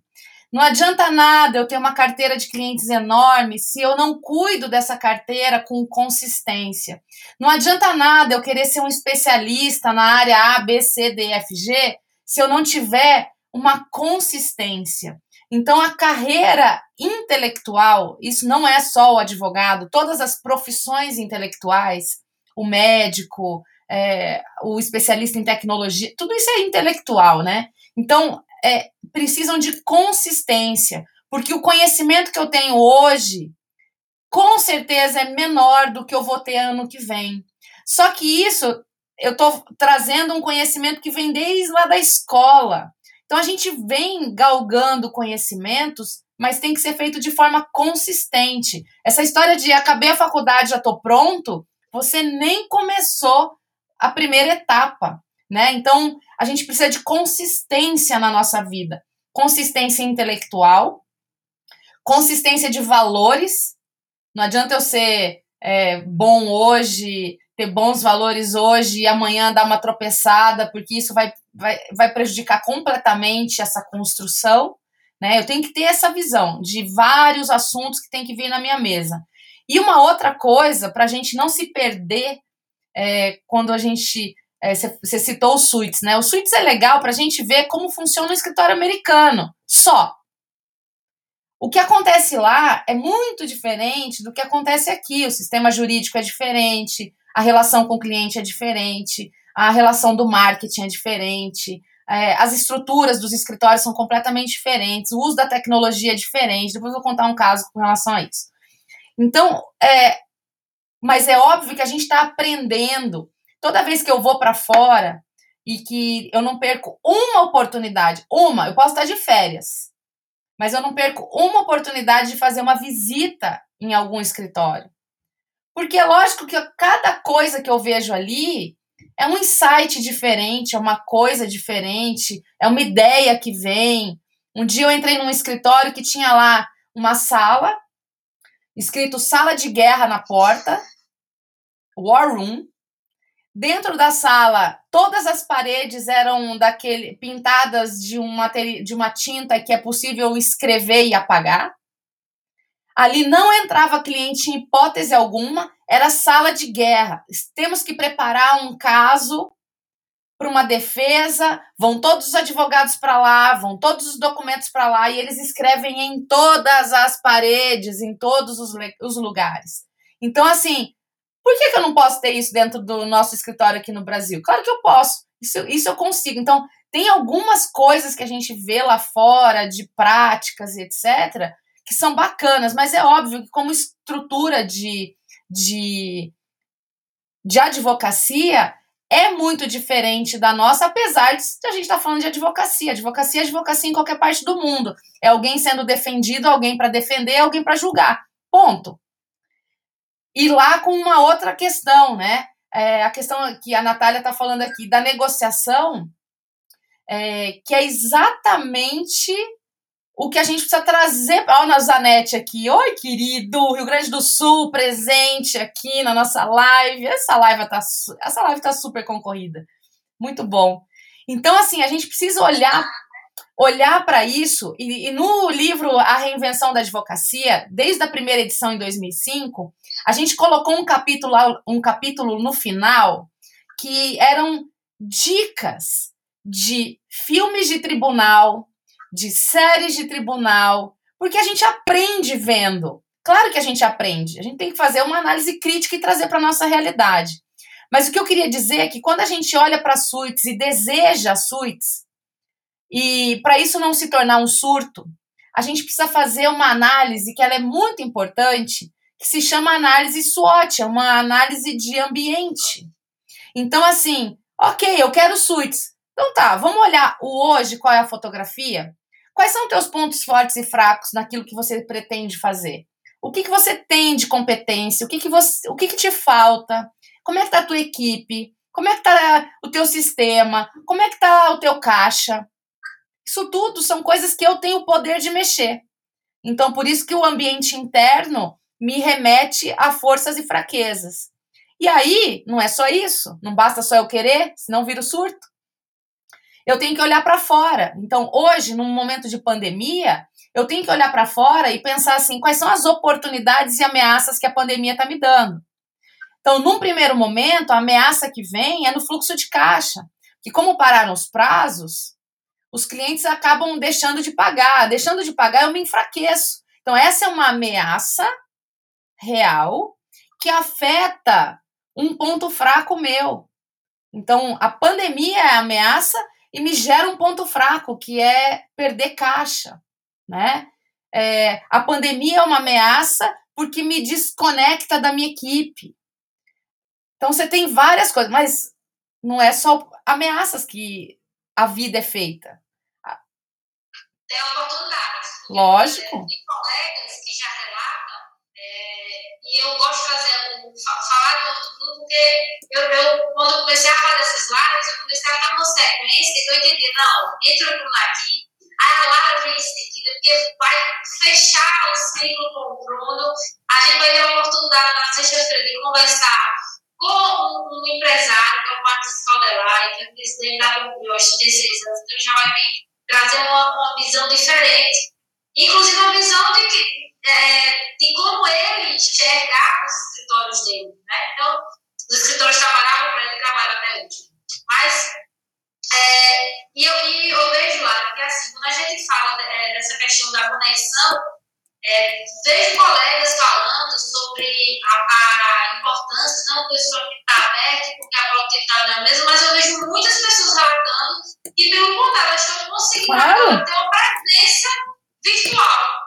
Não adianta nada eu ter uma carteira de clientes enorme se eu não cuido dessa carteira com consistência. Não adianta nada eu querer ser um especialista na área A, B, C, D, F, G se eu não tiver uma consistência. Então, a carreira intelectual, isso não é só o advogado, todas as profissões intelectuais, o médico, é, o especialista em tecnologia, tudo isso é intelectual, né? Então, é, precisam de consistência, porque o conhecimento que eu tenho hoje, com certeza, é menor do que eu vou ter ano que vem. Só que isso, eu estou trazendo um conhecimento que vem desde lá da escola. Então a gente vem galgando conhecimentos, mas tem que ser feito de forma consistente. Essa história de acabei a faculdade, já estou pronto, você nem começou a primeira etapa, né? Então, a gente precisa de consistência na nossa vida. Consistência intelectual, consistência de valores. Não adianta eu ser é, bom hoje, ter bons valores hoje e amanhã dar uma tropeçada, porque isso vai, vai, vai prejudicar completamente essa construção. Né? Eu tenho que ter essa visão de vários assuntos que tem que vir na minha mesa. E uma outra coisa, para a gente não se perder é, quando a gente. Você é, citou o Suites, né? O Suites é legal para a gente ver como funciona o escritório americano. Só. O que acontece lá é muito diferente do que acontece aqui. O sistema jurídico é diferente, a relação com o cliente é diferente, a relação do marketing é diferente, é, as estruturas dos escritórios são completamente diferentes, o uso da tecnologia é diferente. Depois eu vou contar um caso com relação a isso. Então, é, mas é óbvio que a gente está aprendendo. Toda vez que eu vou para fora e que eu não perco uma oportunidade, uma, eu posso estar de férias, mas eu não perco uma oportunidade de fazer uma visita em algum escritório. Porque é lógico que cada coisa que eu vejo ali é um insight diferente, é uma coisa diferente, é uma ideia que vem. Um dia eu entrei num escritório que tinha lá uma sala, escrito sala de guerra na porta, war room. Dentro da sala, todas as paredes eram daquele pintadas de uma, de uma tinta que é possível escrever e apagar. Ali não entrava cliente em hipótese alguma, era sala de guerra. Temos que preparar um caso para uma defesa, vão todos os advogados para lá, vão todos os documentos para lá e eles escrevem em todas as paredes, em todos os, os lugares. Então, assim, por que, que, eu não posso ter isso dentro do nosso escritório aqui no Brasil? Claro que eu posso, isso, isso eu consigo. Então, tem algumas coisas que a gente vê lá fora, de práticas e etc., que são bacanas, mas é óbvio que, como estrutura de, de, de advocacia, é muito diferente da nossa, apesar de a gente estar tá falando de advocacia. Advocacia é advocacia em qualquer parte do mundo. É alguém sendo defendido, alguém para defender, alguém para julgar. Ponto. E lá com uma outra questão, né? É, a questão que a Natália está falando aqui da negociação, é, que é exatamente o que a gente precisa trazer. Olha a Zanete aqui. Oi, querido! Rio Grande do Sul, presente aqui na nossa live. Essa live tá, essa live tá super concorrida. Muito bom. Então, assim, a gente precisa olhar olhar para isso, e, e, no livro A Reinvenção da Advocacia, desde a primeira edição em 2005, a gente colocou um capítulo, um capítulo no final que eram dicas de filmes de tribunal, de séries de tribunal, porque a gente aprende vendo. Claro que a gente aprende. A gente tem que fazer uma análise crítica e trazer para nossa realidade. Mas o que eu queria dizer é que quando a gente olha para suítes e deseja suítes, e para isso não se tornar um surto, a gente precisa fazer uma análise que ela é muito importante, que se chama análise SWOT, é uma análise de ambiente. Então, assim, ok, eu quero suítes. Então tá, vamos olhar o hoje, qual é a fotografia? Quais são teus pontos fortes e fracos naquilo que você pretende fazer? O que, que você tem de competência? O que, que, você, o que, que te falta? Como é que tá a tua equipe? Como é que tá o teu sistema? Como é que tá o teu caixa? Isso tudo são coisas que eu tenho o poder de mexer. Então, por isso que o ambiente interno me remete a forças e fraquezas. E aí, não é só isso, não basta só eu querer, senão vira o surto eu tenho que olhar para fora. Então, hoje, num momento de pandemia, eu tenho que olhar para fora e pensar assim: quais são as oportunidades e ameaças que a pandemia está me dando? Então, num primeiro momento, a ameaça que vem é no fluxo de caixa, que como pararam os prazos, os clientes acabam deixando de pagar. Deixando de pagar, eu me enfraqueço. Então, essa é uma ameaça real que afeta um ponto fraco meu. Então, a pandemia é a ameaça e me gera um ponto fraco, que é perder caixa, né? É, a pandemia é uma ameaça porque me desconecta da minha equipe. Então você tem várias coisas, mas não é só ameaças que a vida é feita. Tem oportunidades. Lógico. É, de colegas que já relatam, é, e eu gosto de fazer, falar do tudo, porque eu, eu, quando eu comecei a fazer essas lives, eu comecei a dar uma sequência que eu entendi, não, entra o Bruno aqui, a Lara vem em seguida, porque vai fechar o ciclo com o Bruno, a gente vai ter a oportunidade na sexta-feira de conversar com um empresário, que é o Marcos Caldelari, que é o presidente da Bombril há 36 anos, então já vai vir trazer uma, uma visão diferente. Inclusive, uma visão de, que, é, de como ele enxergava os escritórios dele. Né? Então, os escritórios trabalhavam para ele, trabalha até hoje. Mas, é, e, eu, e eu vejo lá que, assim, quando a gente fala é, dessa questão da conexão, é, vejo colegas falando sobre a, a importância, não pessoa que está aberta, porque a produtividade não é a mesma, mas eu vejo muitas pessoas relatando e, pelo contrário, elas estão conseguindo claro. ter uma presença virtual.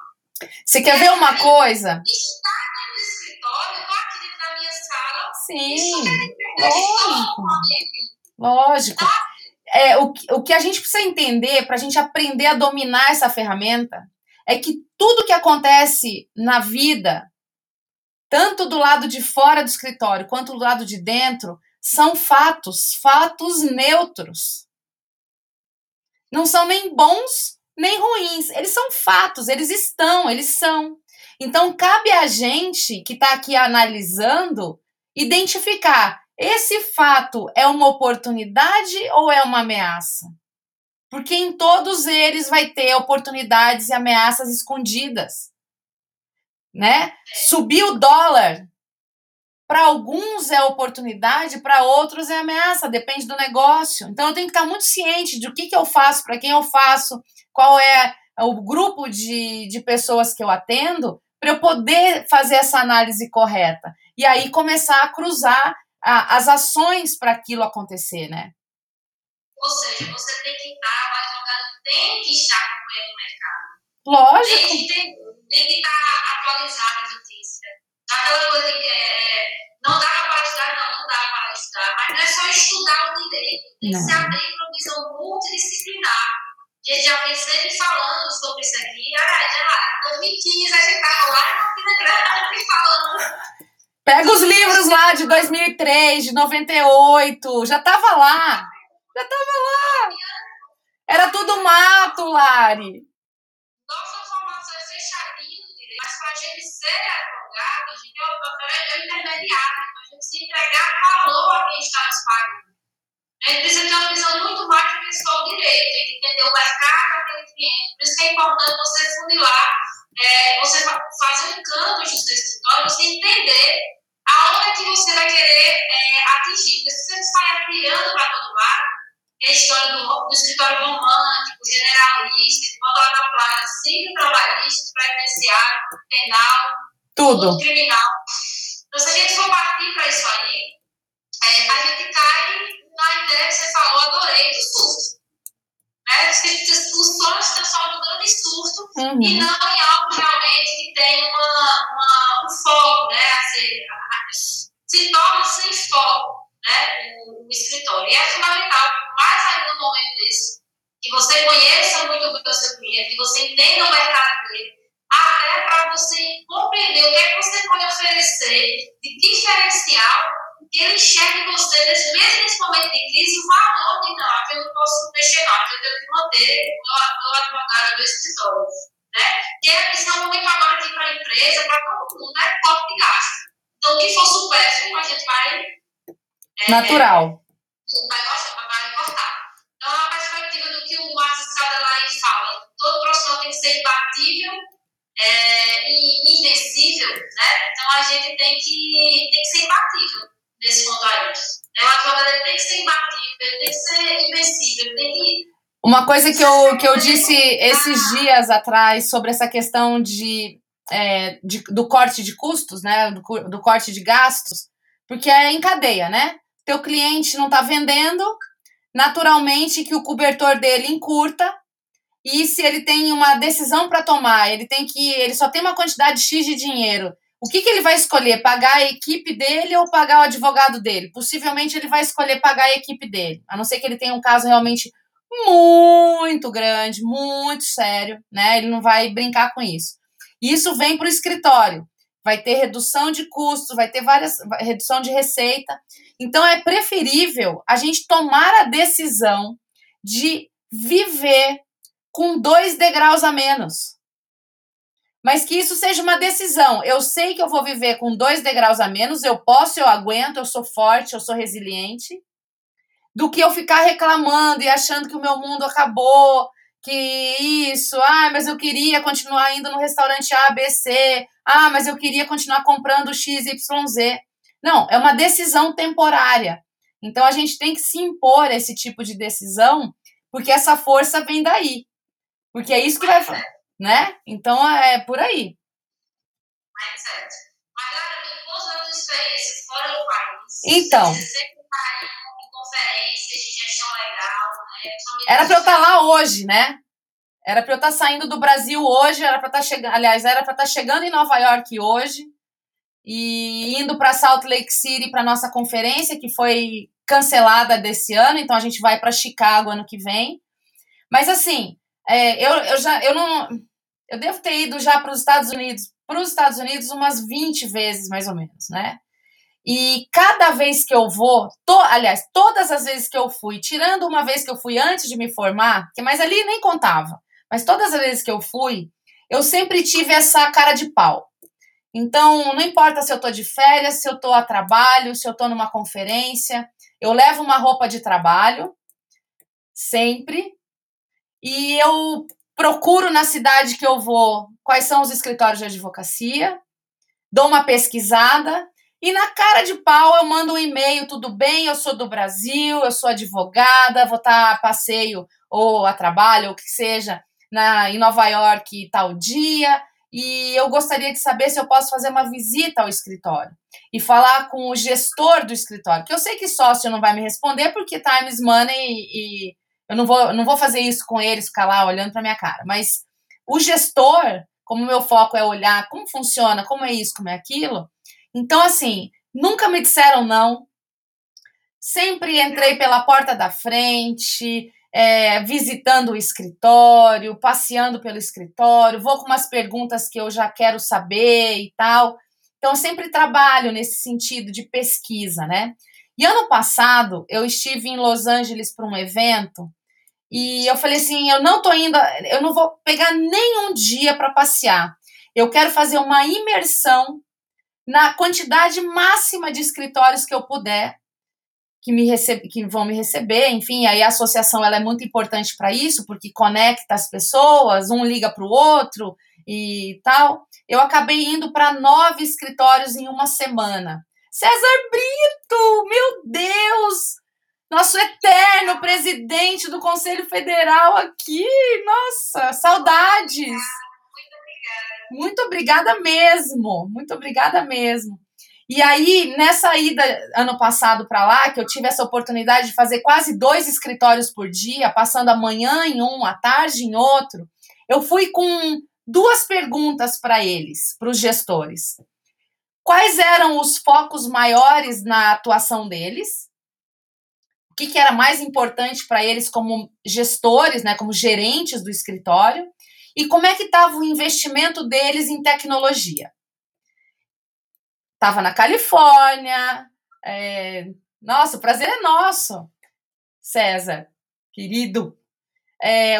Você quer ver uma coisa? Estar no escritório, estou aqui dentro da minha sala. Sim, lógico. Lógico. Tá? É, o, o que a gente precisa entender para a gente aprender a dominar essa ferramenta é que tudo que acontece na vida, tanto do lado de fora do escritório quanto do lado de dentro, são fatos, fatos neutros. Não são nem bons nem ruins, eles são fatos, eles estão, eles são. Então cabe a gente que está aqui analisando identificar esse fato é uma oportunidade ou é uma ameaça? Porque em todos eles vai ter oportunidades e ameaças escondidas. Né? Subir o dólar para alguns é oportunidade, para outros é ameaça, depende do negócio. Então eu tenho que estar muito ciente de o que, que eu faço, para quem eu faço, qual é o grupo de, de pessoas que eu atendo, para eu poder fazer essa análise correta. E aí começar a cruzar a, as ações para aquilo acontecer, né? Ou seja, você tem que estar, o advogado tem que estar acompanhando o mercado. Lógico. Tem que, tem, tem que estar atualizado a notícia. Aquela coisa que é, não dá para estudar, não, não dá para estudar. Mas não é só estudar o direito, tem que se abrir para uma visão multidisciplinar. A gente já vem sempre falando sobre isso aqui. Ah, já lá, 2015 a gente estava lá na Campina Grande falando. Pega os livros lá de 2003, de 98, já tava lá. Já tava lá. Era tudo mato, Lari. Nossa formação é fechadinha no direito, mas para a gente ser advogado, a gente é o intermediário, então a gente precisa entregar valor a quem está nos pagando. A gente precisa ter uma visão muito mais do que só o direito, tem que entender o mercado daquele cliente. Por isso que é importante você funilar, é, você fazer um canvas do seu escritório, você entender aonde é que você vai querer é, atingir. Porque se você sai criando para todo lado, é a história do, do escritório romântico, generalista, de botar na placa, civil, trabalhista, previdenciário, penal, tudo. criminal. Então, se a gente for partir para isso aí, é, a gente cai na ideia que você falou, adorei, do surto. Né? O sonho se transforma no grande surto uhum. e não em algo realmente que tem uma, uma, um foco, né? A ser, a, se torna sem foco né? o, o escritório. E é fundamental mais ainda no momento desse, que você conheça muito bem o seu cliente, que você entenda o mercado dele, até para você compreender o que é que você pode oferecer de diferencial que ele enxergue em você, mesmo nesse momento de crise, o valor de não, que eu não posso mexer não, que eu tenho que manter o advogado do escritório. Né? Que é, esse é momento agora aqui para a empresa, para todo mundo, é corte de gasto. Então, o que for supérfluo, a gente vai. É, Natural. Vai, vai cortar. Então, a perspectiva do que o Marcos Cadelari fala, todo profissional tem que ser imbatível é, e invencível, né? Então, a gente tem que, tem que ser imbatível nesse ponto aí. É, o advogado tem que ser imbatível, tem que ser invencível, tem que uma coisa que eu, que eu disse esses dias atrás sobre essa questão de, é, de do corte de custos, né? Do, do, corte de gastos, porque é em cadeia, né? Teu cliente não está vendendo, naturalmente que o cobertor dele encurta e se ele tem uma decisão para tomar, ele tem que ele só tem uma quantidade X de dinheiro. O que, que ele vai escolher? Pagar a equipe dele ou pagar o advogado dele? Possivelmente ele vai escolher pagar a equipe dele, a não ser que ele tenha um caso realmente muito grande, muito sério, né? Ele não vai brincar com isso. Isso vem para o escritório. Vai ter redução de custos, vai ter várias redução de receita. Então é preferível a gente tomar a decisão de viver com dois degraus a menos. Mas que isso seja uma decisão. Eu sei que eu vou viver com dois degraus a menos, eu posso, eu aguento, eu sou forte, eu sou resiliente, do que eu ficar reclamando e achando que o meu mundo acabou, que isso, ah, mas eu queria continuar indo no restaurante A, B, C, ah, mas eu queria continuar comprando X, Y, Z. Não, é uma decisão temporária. Então a gente tem que se impor esse tipo de decisão, porque essa força vem daí. Porque é isso que vai, né? Então é por aí. Da tua experiência fora do então? Era para eu estar tá lá hoje, né? Era para eu estar tá saindo do Brasil hoje, era para estar tá chegando, aliás, era para estar chegando em Nova York hoje e indo para Salt Lake City para nossa conferência que foi cancelada desse ano, então a gente vai para Chicago ano que vem. Mas assim, é, eu, eu já eu não eu devo ter ido já para os Estados Unidos, para os Estados Unidos umas 20 vezes mais ou menos, né? E cada vez que eu vou, to, aliás, todas as vezes que eu fui, tirando uma vez que eu fui antes de me formar, que mas ali nem contava, mas todas as vezes que eu fui, eu sempre tive essa cara de pau. Então, não importa se eu tô de férias, se eu tô a trabalho, se eu tô numa conferência, eu levo uma roupa de trabalho, sempre, e eu procuro na cidade que eu vou quais são os escritórios de advocacia, dou uma pesquisada e na cara de pau eu mando um e-mail, tudo bem, eu sou do Brasil, eu sou advogada, vou estar a passeio ou a trabalho, ou o que seja, na, em Nova York tal dia, e eu gostaria de saber se eu posso fazer uma visita ao escritório e falar com o gestor do escritório, que eu sei que sócio não vai me responder porque time is money e, e eu não vou, não vou fazer isso com eles, ficar lá olhando para minha cara, mas o gestor, como meu foco é olhar como funciona, como é isso, como é aquilo, então, assim, nunca me disseram não. Sempre entrei pela porta da frente, é, visitando o escritório, passeando pelo escritório, vou com umas perguntas que eu já quero saber e tal. Então, sempre trabalho nesse sentido de pesquisa, né? E ano passado, eu estive em Los Angeles para um evento e eu falei assim: eu não tô indo, eu não vou pegar nenhum dia para passear. Eu quero fazer uma imersão na quantidade máxima de escritórios que eu puder que me recebe, que vão me receber, enfim, aí a associação ela é muito importante para isso, porque conecta as pessoas, um liga para o outro e tal. Eu acabei indo para nove escritórios em uma semana. César Brito, meu Deus! Nosso eterno presidente do Conselho Federal aqui, nossa, saudades! Muito obrigada mesmo, muito obrigada mesmo. E aí, nessa ida ano passado para lá, que eu tive essa oportunidade de fazer quase dois escritórios por dia, passando a manhã em um, a tarde em outro, eu fui com duas perguntas para eles, para os gestores. Quais eram os focos maiores na atuação deles? O que, que era mais importante para eles como gestores, né, como gerentes do escritório? E como é que estava o investimento deles em tecnologia? Estava na Califórnia. É... Nossa, o prazer é nosso, César, querido. É...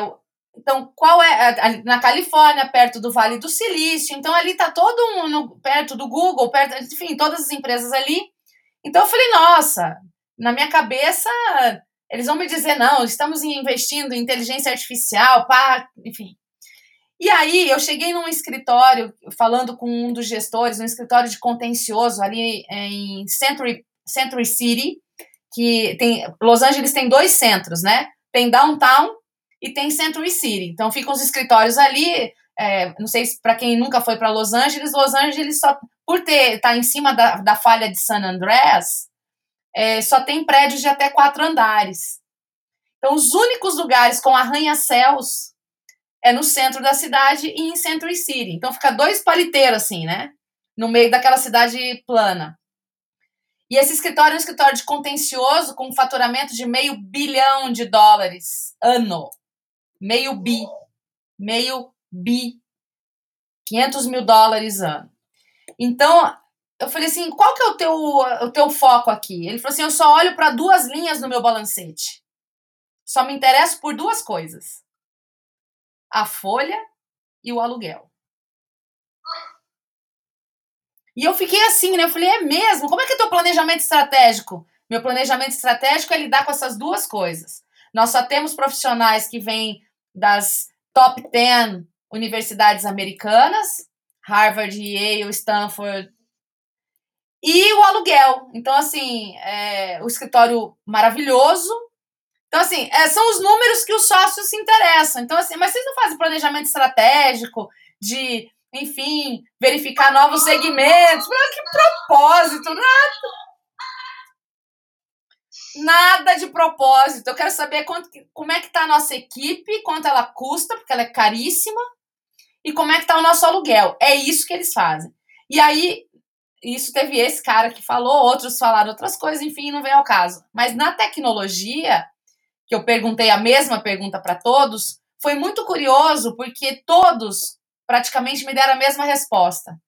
Então, qual é? Na Califórnia, perto do Vale do Silício. Então, ali está todo mundo perto do Google, perto, enfim, todas as empresas ali. Então, eu falei, nossa, na minha cabeça, eles vão me dizer, não, estamos investindo em inteligência artificial, pá, enfim. E aí eu cheguei num escritório falando com um dos gestores, um escritório de contencioso ali é, em Century, Century City, que tem Los Angeles tem dois centros, né? Tem Downtown e tem Century City. Então ficam os escritórios ali. É, não sei se para quem nunca foi para Los Angeles, Los Angeles só por ter tá em cima da, da falha de San Andreas, é, só tem prédios de até quatro andares. Então os únicos lugares com arranha-céus é no centro da cidade e em Century City. Então fica dois paliteiros assim, né? No meio daquela cidade plana. E esse escritório é um escritório de contencioso com um faturamento de meio bilhão de dólares ano. Meio bi. Meio bi. 500 mil dólares ano. Então, eu falei assim, qual que é o teu, o teu foco aqui? Ele falou assim, eu só olho para duas linhas no meu balancete. Só me interesso por duas coisas. A folha e o aluguel. E eu fiquei assim, né? Eu falei, é mesmo? Como é que é teu planejamento estratégico? Meu planejamento estratégico é lidar com essas duas coisas. Nós só temos profissionais que vêm das top 10 universidades americanas, Harvard, Yale, Stanford, e o aluguel. Então, assim, é, o escritório maravilhoso. Então, assim, é, são os números que os sócios se interessam. Então, assim, mas vocês não fazem planejamento estratégico de, enfim, verificar novos segmentos? Que propósito, nada. Nada de propósito. Eu quero saber quanto, como é que está a nossa equipe, quanto ela custa, porque ela é caríssima, e como é que está o nosso aluguel. É isso que eles fazem. E aí, isso teve esse cara que falou, outros falaram outras coisas, enfim, não vem ao caso. Mas na tecnologia, que eu perguntei a mesma pergunta para todos, foi muito curioso porque todos praticamente me deram a mesma resposta.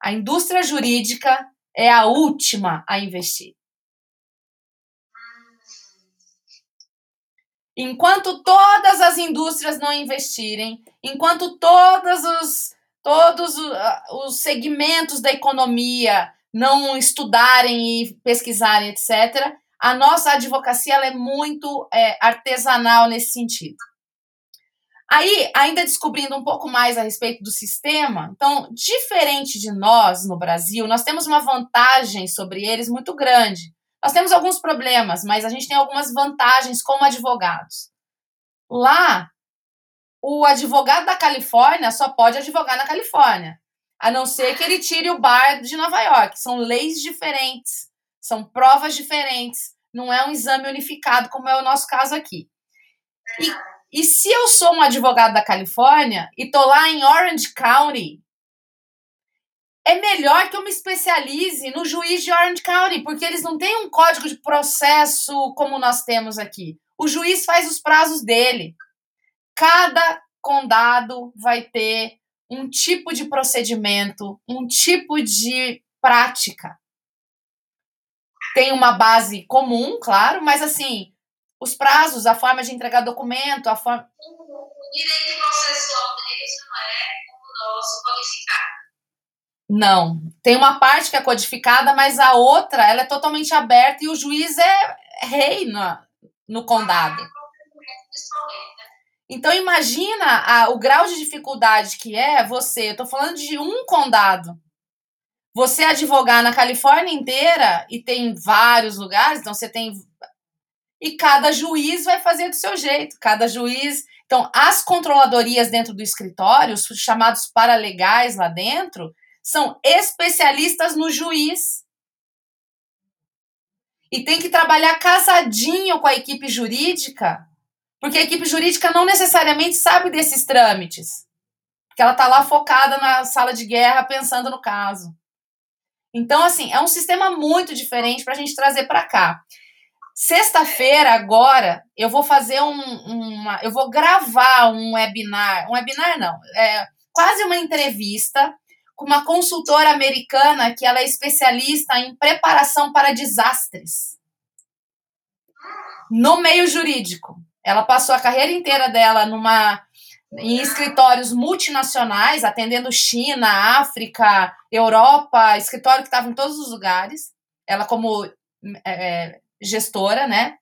A indústria jurídica é a última a investir. Enquanto todas as indústrias não investirem, enquanto todos os todos os segmentos da economia não estudarem e pesquisarem, etc., a nossa advocacia ela é muito é, artesanal nesse sentido. Aí, ainda descobrindo um pouco mais a respeito do sistema, então, diferente de nós no Brasil, nós temos uma vantagem sobre eles muito grande. Nós temos alguns problemas, mas a gente tem algumas vantagens como advogados. Lá, o advogado da Califórnia só pode advogar na Califórnia, a não ser que ele tire o bar de Nova York. São leis diferentes, são provas diferentes, não é um exame unificado como é o nosso caso aqui. E, e se eu sou um advogado da Califórnia e tô lá em Orange County, é melhor que eu me especialize no juiz de Orange County, porque eles não têm um código de processo como nós temos aqui. O juiz faz os prazos dele. Cada condado vai ter um tipo de procedimento, um tipo de prática. Tem uma base comum, claro, mas assim, os prazos, a forma de entregar documento, a forma. O direito processual deles não é como o nosso codificado. Não, tem uma parte que é codificada, mas a outra ela é totalmente aberta e o juiz é rei no, no condado. Então imagina a, o grau de dificuldade que é você, eu tô falando de um condado. Você advogar na Califórnia inteira e tem vários lugares, então você tem e cada juiz vai fazer do seu jeito, cada juiz. Então, as controladorias dentro do escritório, os chamados paralegais lá dentro, são especialistas no juiz. E tem que trabalhar casadinho com a equipe jurídica porque a equipe jurídica não necessariamente sabe desses trâmites. Porque ela está lá focada na sala de guerra pensando no caso. Então, assim, é um sistema muito diferente para a gente trazer para cá. Sexta-feira, agora, eu vou fazer um, uma. Eu vou gravar um webinar. Um webinar, não. É quase uma entrevista com uma consultora americana que ela é especialista em preparação para desastres no meio jurídico. Ela passou a carreira inteira dela numa em escritórios multinacionais, atendendo China, África, Europa, escritório que estava em todos os lugares. Ela como é, é, gestora, né?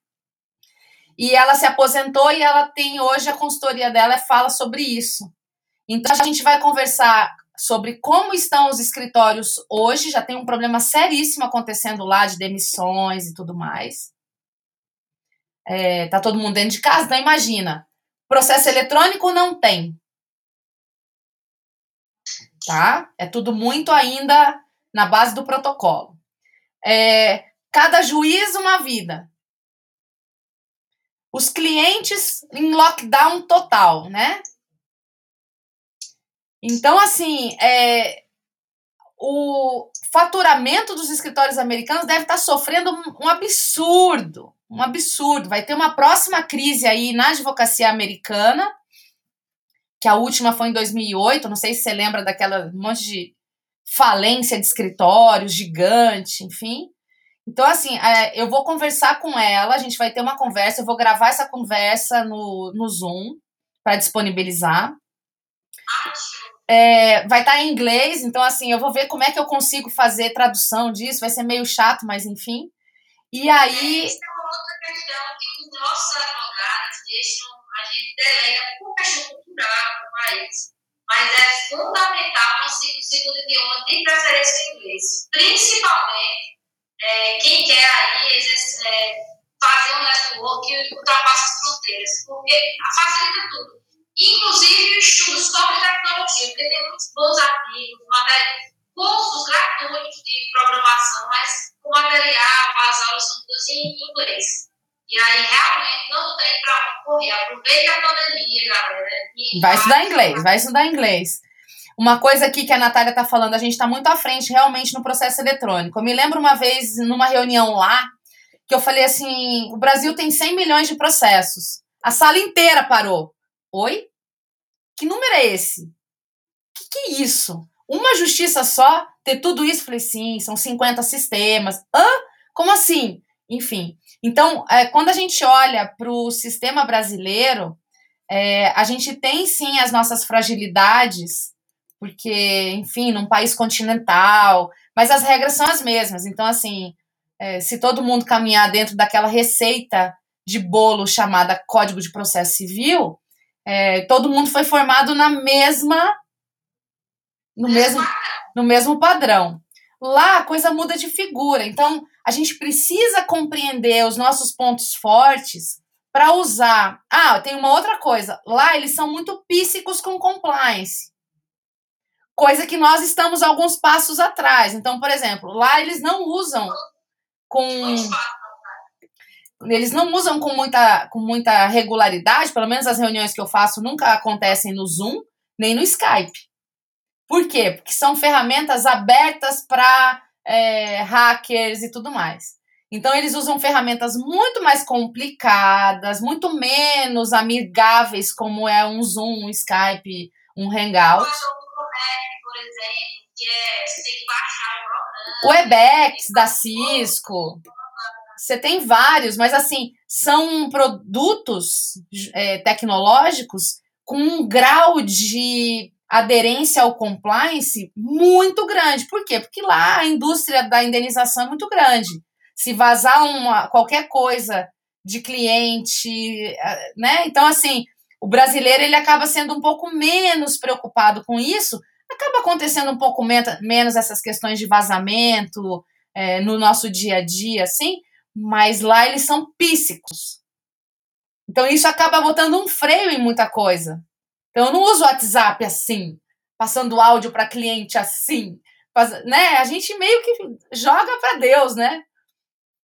E ela se aposentou e ela tem hoje a consultoria dela fala sobre isso. Então a gente vai conversar sobre como estão os escritórios hoje, já tem um problema seríssimo acontecendo lá de demissões e tudo mais é, tá todo mundo dentro de casa, então imagina, processo eletrônico não tem. Tá? É tudo muito ainda na base do protocolo. É, cada juiz uma vida. Os clientes em lockdown total, né? Então, assim, é, o faturamento dos escritórios americanos deve estar sofrendo um, um absurdo, um absurdo. Vai ter uma próxima crise aí na advocacia americana, que a última foi em 2008, não sei se você lembra daquela monte de falência de escritórios gigante, enfim. Então, assim, é, eu vou conversar com ela, a gente vai ter uma conversa, eu vou gravar essa conversa no, no Zoom para disponibilizar. É, vai estar tá em inglês, então, assim, eu vou ver como é que eu consigo fazer tradução disso, vai ser meio chato, mas enfim. E aí. Nossos advogados deixam, a gente delega por questão cultural no país. Mas é fundamental o segundo idioma de preferência inglês. Principalmente é, quem quer aí exercer, é, fazer um network que ultrapassa as fronteiras, porque facilita tudo. Inclusive o estudo sobre tecnologia, porque tem muitos bons artigos, cursos gratuitos de programação, mas o material, as aulas são todas em inglês. E aí realmente não tem para correr. Aproveita a pandemia, galera. Vai estudar inglês, vai estudar inglês. Uma coisa aqui que a Natália está falando, a gente está muito à frente realmente no processo eletrônico. Eu me lembro uma vez, numa reunião lá, que eu falei assim: o Brasil tem 100 milhões de processos. A sala inteira parou. Oi? Que número é esse? Que que é isso? Uma justiça só? Ter tudo isso? Falei, sim, são 50 sistemas. Hã? Como assim? Enfim. Então, é, quando a gente olha para o sistema brasileiro, é, a gente tem sim as nossas fragilidades, porque, enfim, num país continental, mas as regras são as mesmas. Então, assim, é, se todo mundo caminhar dentro daquela receita de bolo chamada Código de Processo Civil, é, todo mundo foi formado na mesma no mesmo no mesmo padrão. Lá a coisa muda de figura. Então, a gente precisa compreender os nossos pontos fortes para usar. Ah, tem uma outra coisa. Lá eles são muito píssicos com compliance coisa que nós estamos alguns passos atrás. Então, por exemplo, lá eles não usam com eles não usam com muita, com muita regularidade, pelo menos as reuniões que eu faço nunca acontecem no Zoom, nem no Skype. Por quê? Porque são ferramentas abertas para é, hackers e tudo mais. Então, eles usam ferramentas muito mais complicadas, muito menos amigáveis, como é um Zoom, um Skype, um Hangout é o. Webex da Cisco. Você tem vários, mas assim, são produtos é, tecnológicos com um grau de aderência ao compliance muito grande. Por quê? Porque lá a indústria da indenização é muito grande. Se vazar uma, qualquer coisa de cliente, é, né? Então, assim, o brasileiro ele acaba sendo um pouco menos preocupado com isso, acaba acontecendo um pouco menos essas questões de vazamento é, no nosso dia a dia, assim, mas lá eles são píssicos. Então isso acaba botando um freio em muita coisa. Então eu não uso o WhatsApp assim, passando áudio para cliente assim, faz, né? A gente meio que joga para Deus, né?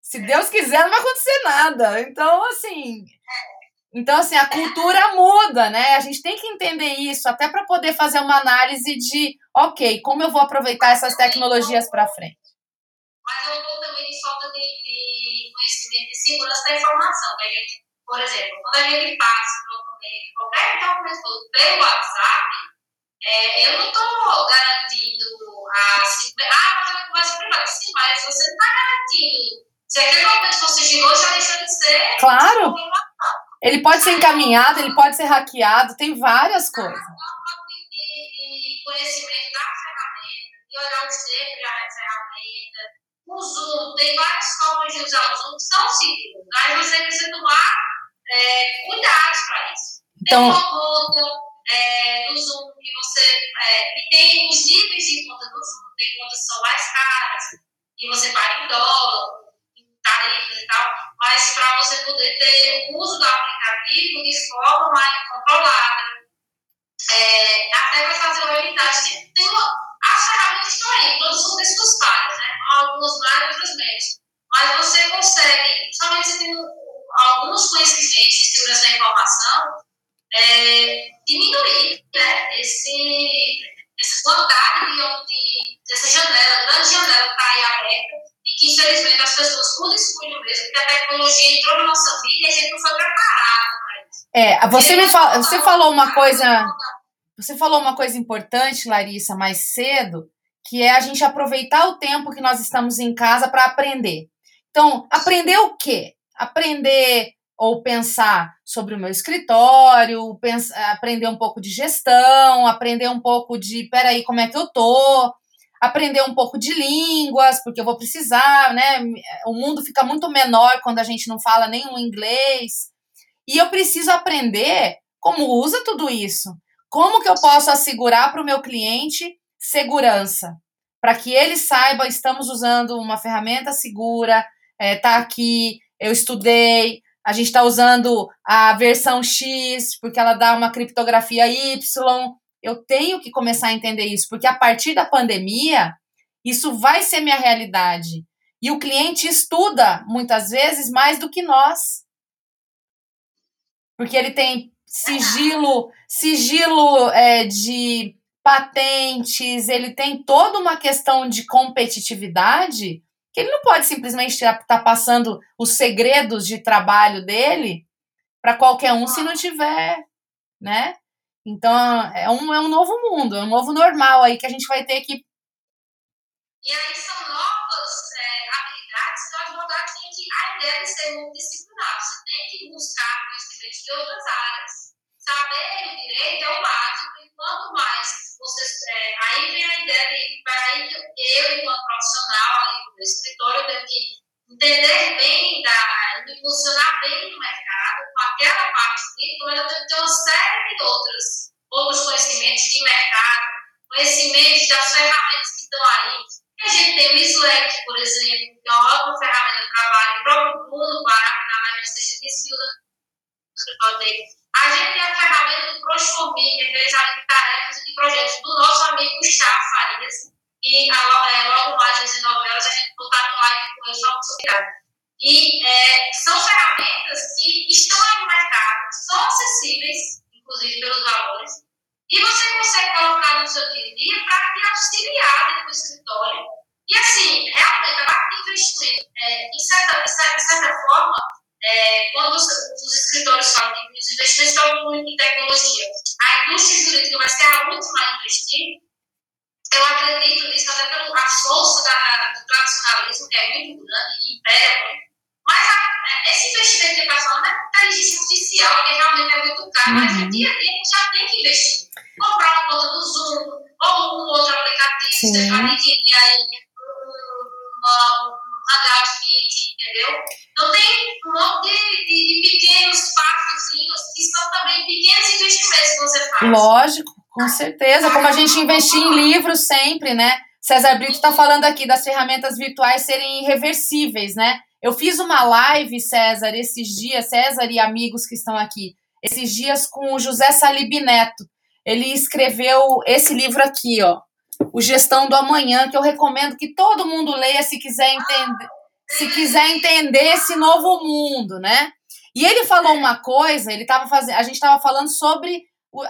Se Deus quiser, não vai acontecer nada. Então, assim, então, assim, a cultura muda, né? A gente tem que entender isso, até para poder fazer uma análise de, ok, como eu vou aproveitar essas tecnologias para frente. Mas eu estou também de falta de, conhecimento de segurança da informação. Gente, por exemplo, quando a gente passa documento, qualquer documento pelo WhatsApp, é, eu não estou garantindo a. Ah, mas é uma conversa privada. Sim, mas você não está garantindo. Se aquele documento fosse sigilou, já deixou de ser. Claro. Ele pode ser encaminhado, ele pode ser hackeado, tem várias coisas. De conhecimento da ferramenta, de olhar termos da ferramenta. O Zoom, tem várias formas de usar o Zoom que são seguras. Aí você precisa tomar é, cuidados para isso. Então, tem uma conta é, do Zoom que você. É, e tem os níveis de conta do Zoom, tem contas que são mais caras, e você paga em dólar, em tarifas e tal, mas para você poder ter o uso do aplicativo de forma mais controlada, é, até para fazer o webinar. Tem uma, as ferramentas estão aí, todas são suas pagas, né? algumas mais, outras menos. Mas você consegue, somente você tem alguns conhecimentos de segurança da informação, é, diminuir né, esse, essa vontade de, de, dessa janela, grande janela que está aí aberta, e que infelizmente as pessoas por descuido mesmo, porque a tecnologia entrou na nossa vida e a gente não foi preparado para isso. É, você me fala, você falou uma coisa. Você falou uma coisa importante, Larissa, mais cedo, que é a gente aproveitar o tempo que nós estamos em casa para aprender. Então, aprender o quê? Aprender ou pensar sobre o meu escritório, pensar, aprender um pouco de gestão, aprender um pouco de, peraí, como é que eu tô, aprender um pouco de línguas, porque eu vou precisar, né? O mundo fica muito menor quando a gente não fala nenhum inglês. E eu preciso aprender como usa tudo isso. Como que eu posso assegurar para o meu cliente segurança? Para que ele saiba, estamos usando uma ferramenta segura, é, tá aqui, eu estudei, a gente está usando a versão X porque ela dá uma criptografia Y. Eu tenho que começar a entender isso, porque a partir da pandemia, isso vai ser minha realidade. E o cliente estuda, muitas vezes, mais do que nós. Porque ele tem sigilo, sigilo é, de patentes, ele tem toda uma questão de competitividade que ele não pode simplesmente estar tá passando os segredos de trabalho dele para qualquer um se não tiver, né? Então é um, é um novo mundo, é um novo normal aí que a gente vai ter que. E aí são novas é, habilidades que o advogado tem que. A ideia de ser multidisciplinar. Você tem que buscar conhecimento de outras áreas. Saber o direito é o básico, quanto mais você, é, aí vem a ideia de, peraí, que eu, enquanto profissional, meu escritório, tenho que entender bem, da, me posicionar bem no mercado, com aquela parte mas eu tenho que ter uma série de outras, outros conhecimentos de mercado, conhecimentos das ferramentas que estão aí. A gente tem o Slack, por exemplo, que é uma ótima ferramenta de trabalho, o próprio Bruno Guará, na verdade seja que escritório dele a gente tem a ferramenta do Prosformir, que é realizada de tarefas e de projetos do nosso amigo Gustavo Farias. E é, logo mais às 19 horas a gente estar no live com ele sobre E é, são ferramentas que estão aí no mercado, são acessíveis, inclusive pelos valores, e você consegue colocar no seu dia a dia para te auxiliar dentro do escritório. E assim, realmente, a parte de investimento, é, em, certa, de certa forma, é, quando os, os, escritórios falam que os investimentos estão muito em tecnologia, a indústria jurídica vai ser a última a investir, eu acredito nisso até pela força da, do tradicionalismo, que é muito grande e impera. Mas a, esse investimento que está falando é inteligência artificial, que realmente é muito caro, uhum. mas no dia a dia a gente já tem que investir. Comprar uma conta do Zoom, ou um outro aplicativo, você vai adquirir aí um, um Hangout Meet, entendeu? Então tem um monte de, de, de pequenos passozinhos que são também pequenos investimentos que você faz. Lógico, com certeza. Como a gente investir em livros sempre, né? César Brito está falando aqui das ferramentas virtuais serem irreversíveis, né? Eu fiz uma live, César, esses dias, César e amigos que estão aqui, esses dias com o José Salib Neto. Ele escreveu esse livro aqui, ó, O Gestão do Amanhã, que eu recomendo que todo mundo leia se quiser entender se quiser entender esse novo mundo, né? E ele falou uma coisa, ele estava fazendo, a gente estava falando sobre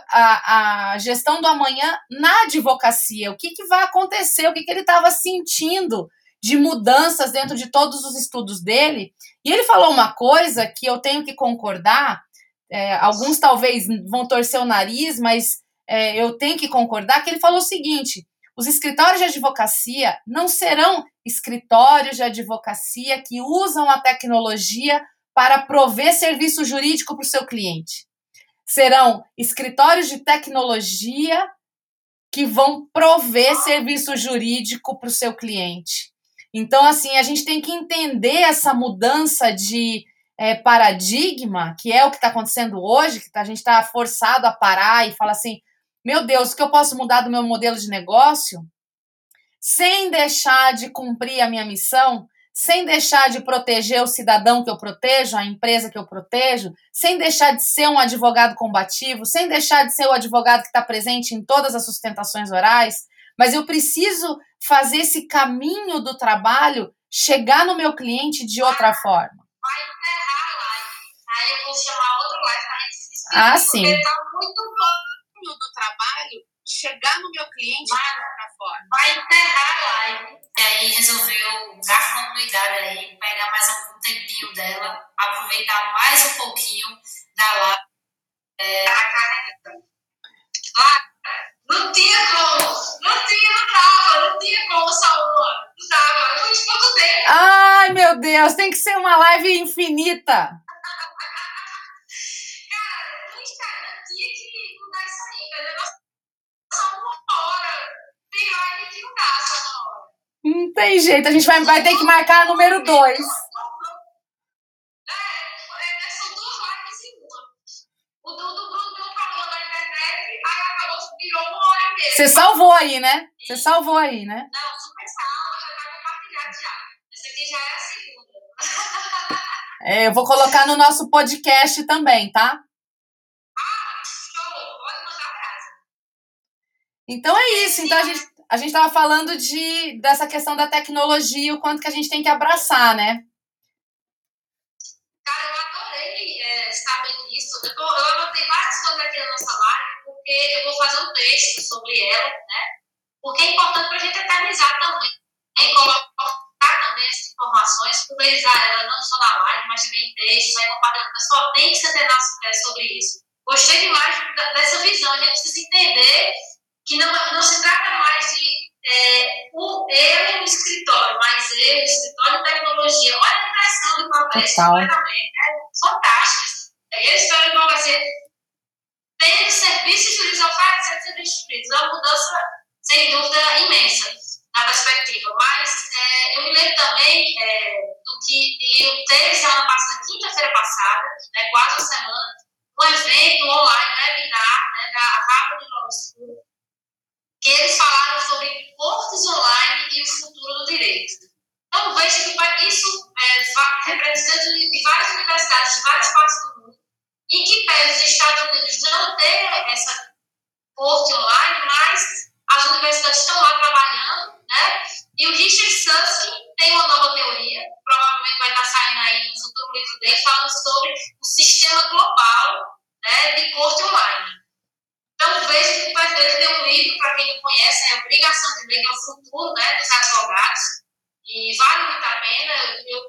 a, a, gestão do amanhã na advocacia, o que, que vai acontecer, o que, que ele estava sentindo de mudanças dentro de todos os estudos dele. E ele falou uma coisa que eu tenho que concordar, é, alguns talvez vão torcer o nariz, mas é, eu tenho que concordar, que ele falou o seguinte: os escritórios de advocacia não serão escritórios de advocacia que usam a tecnologia para prover serviço jurídico para o seu cliente. Serão escritórios de tecnologia que vão prover serviço jurídico para o seu cliente. Então, assim, a gente tem que entender essa mudança de é, paradigma, que é o que está acontecendo hoje, que a gente está forçado a parar e falar assim: meu Deus, o que eu posso mudar do meu modelo de negócio sem deixar de cumprir a minha missão, sem deixar de proteger o cidadão que eu protejo, a empresa que eu protejo, sem deixar de ser um advogado combativo, sem deixar de ser o advogado que está presente em todas as sustentações orais, mas eu preciso fazer esse caminho do trabalho chegar no meu cliente de outra forma. Vai encerrar a live. Aí eu vou chamar outra live para a gente se Ah, sim. Porque está muito bom do trabalho chegar no meu cliente para fora. Vai enterrar a live. E aí resolveu dar continuidade aí, pegar mais algum tempinho dela, aproveitar mais um pouquinho da live. É, não tinha como, não tinha, não dava, não tinha como, Saúl, não dava, eu muito pouco tempo. Ai, meu Deus, tem que ser uma live infinita. Não tem jeito, a gente vai, vai ter que marcar número 2. É, e meia. Você salvou aí, né? Você salvou aí, né? Não, super salva, já tá compartilhado já. Essa aqui já é a segunda. É, eu vou colocar no nosso podcast também, tá? Ah, show! Pode mandar. Então é isso. Então a gente a gente estava falando de, dessa questão da tecnologia, o quanto que a gente tem que abraçar, né? Cara, eu adorei é, saber disso. Eu, tô, eu anotei várias coisas aqui na nossa live, porque eu vou fazer um texto sobre ela, né? Porque é importante para a gente eternizar também, em colocar também essas informações, pulverizar ela não só na live, mas também em textos, aí compartilhando. O pessoal tem que se antenar sobre isso. Gostei demais dessa visão, a gente precisa entender que não, não se trata mais de é, o, eu no escritório, mas eu, escritório de tecnologia, olha a impressão do papel, completamente, é fantástico. E a história de advocacia, tendo serviços jurídicos, oferecendo serviços jurídicos, é uma mudança, sem dúvida, imensa na perspectiva. Mas é, eu me lembro também é, do que eu teve semana passada, quinta-feira passada, né, quase uma semana, um evento online, um webinar né, da Harvard Law School, que eles falaram sobre cortes online e o futuro do direito. Então, vejo que isso é representantes de várias universidades de várias partes do mundo, em que pese os Estados Unidos não ter essa corte online, mas as universidades estão lá trabalhando, né? E o Richard Susskind tem uma nova teoria, provavelmente vai estar saindo aí no futuro livro dele, falando sobre o sistema global né, de corte online. Então, vejo que o pai dele tem um livro, para quem não conhece, é Obrigação de Lei, que é o futuro né, dos advogados, e vale muito a pena. Eu,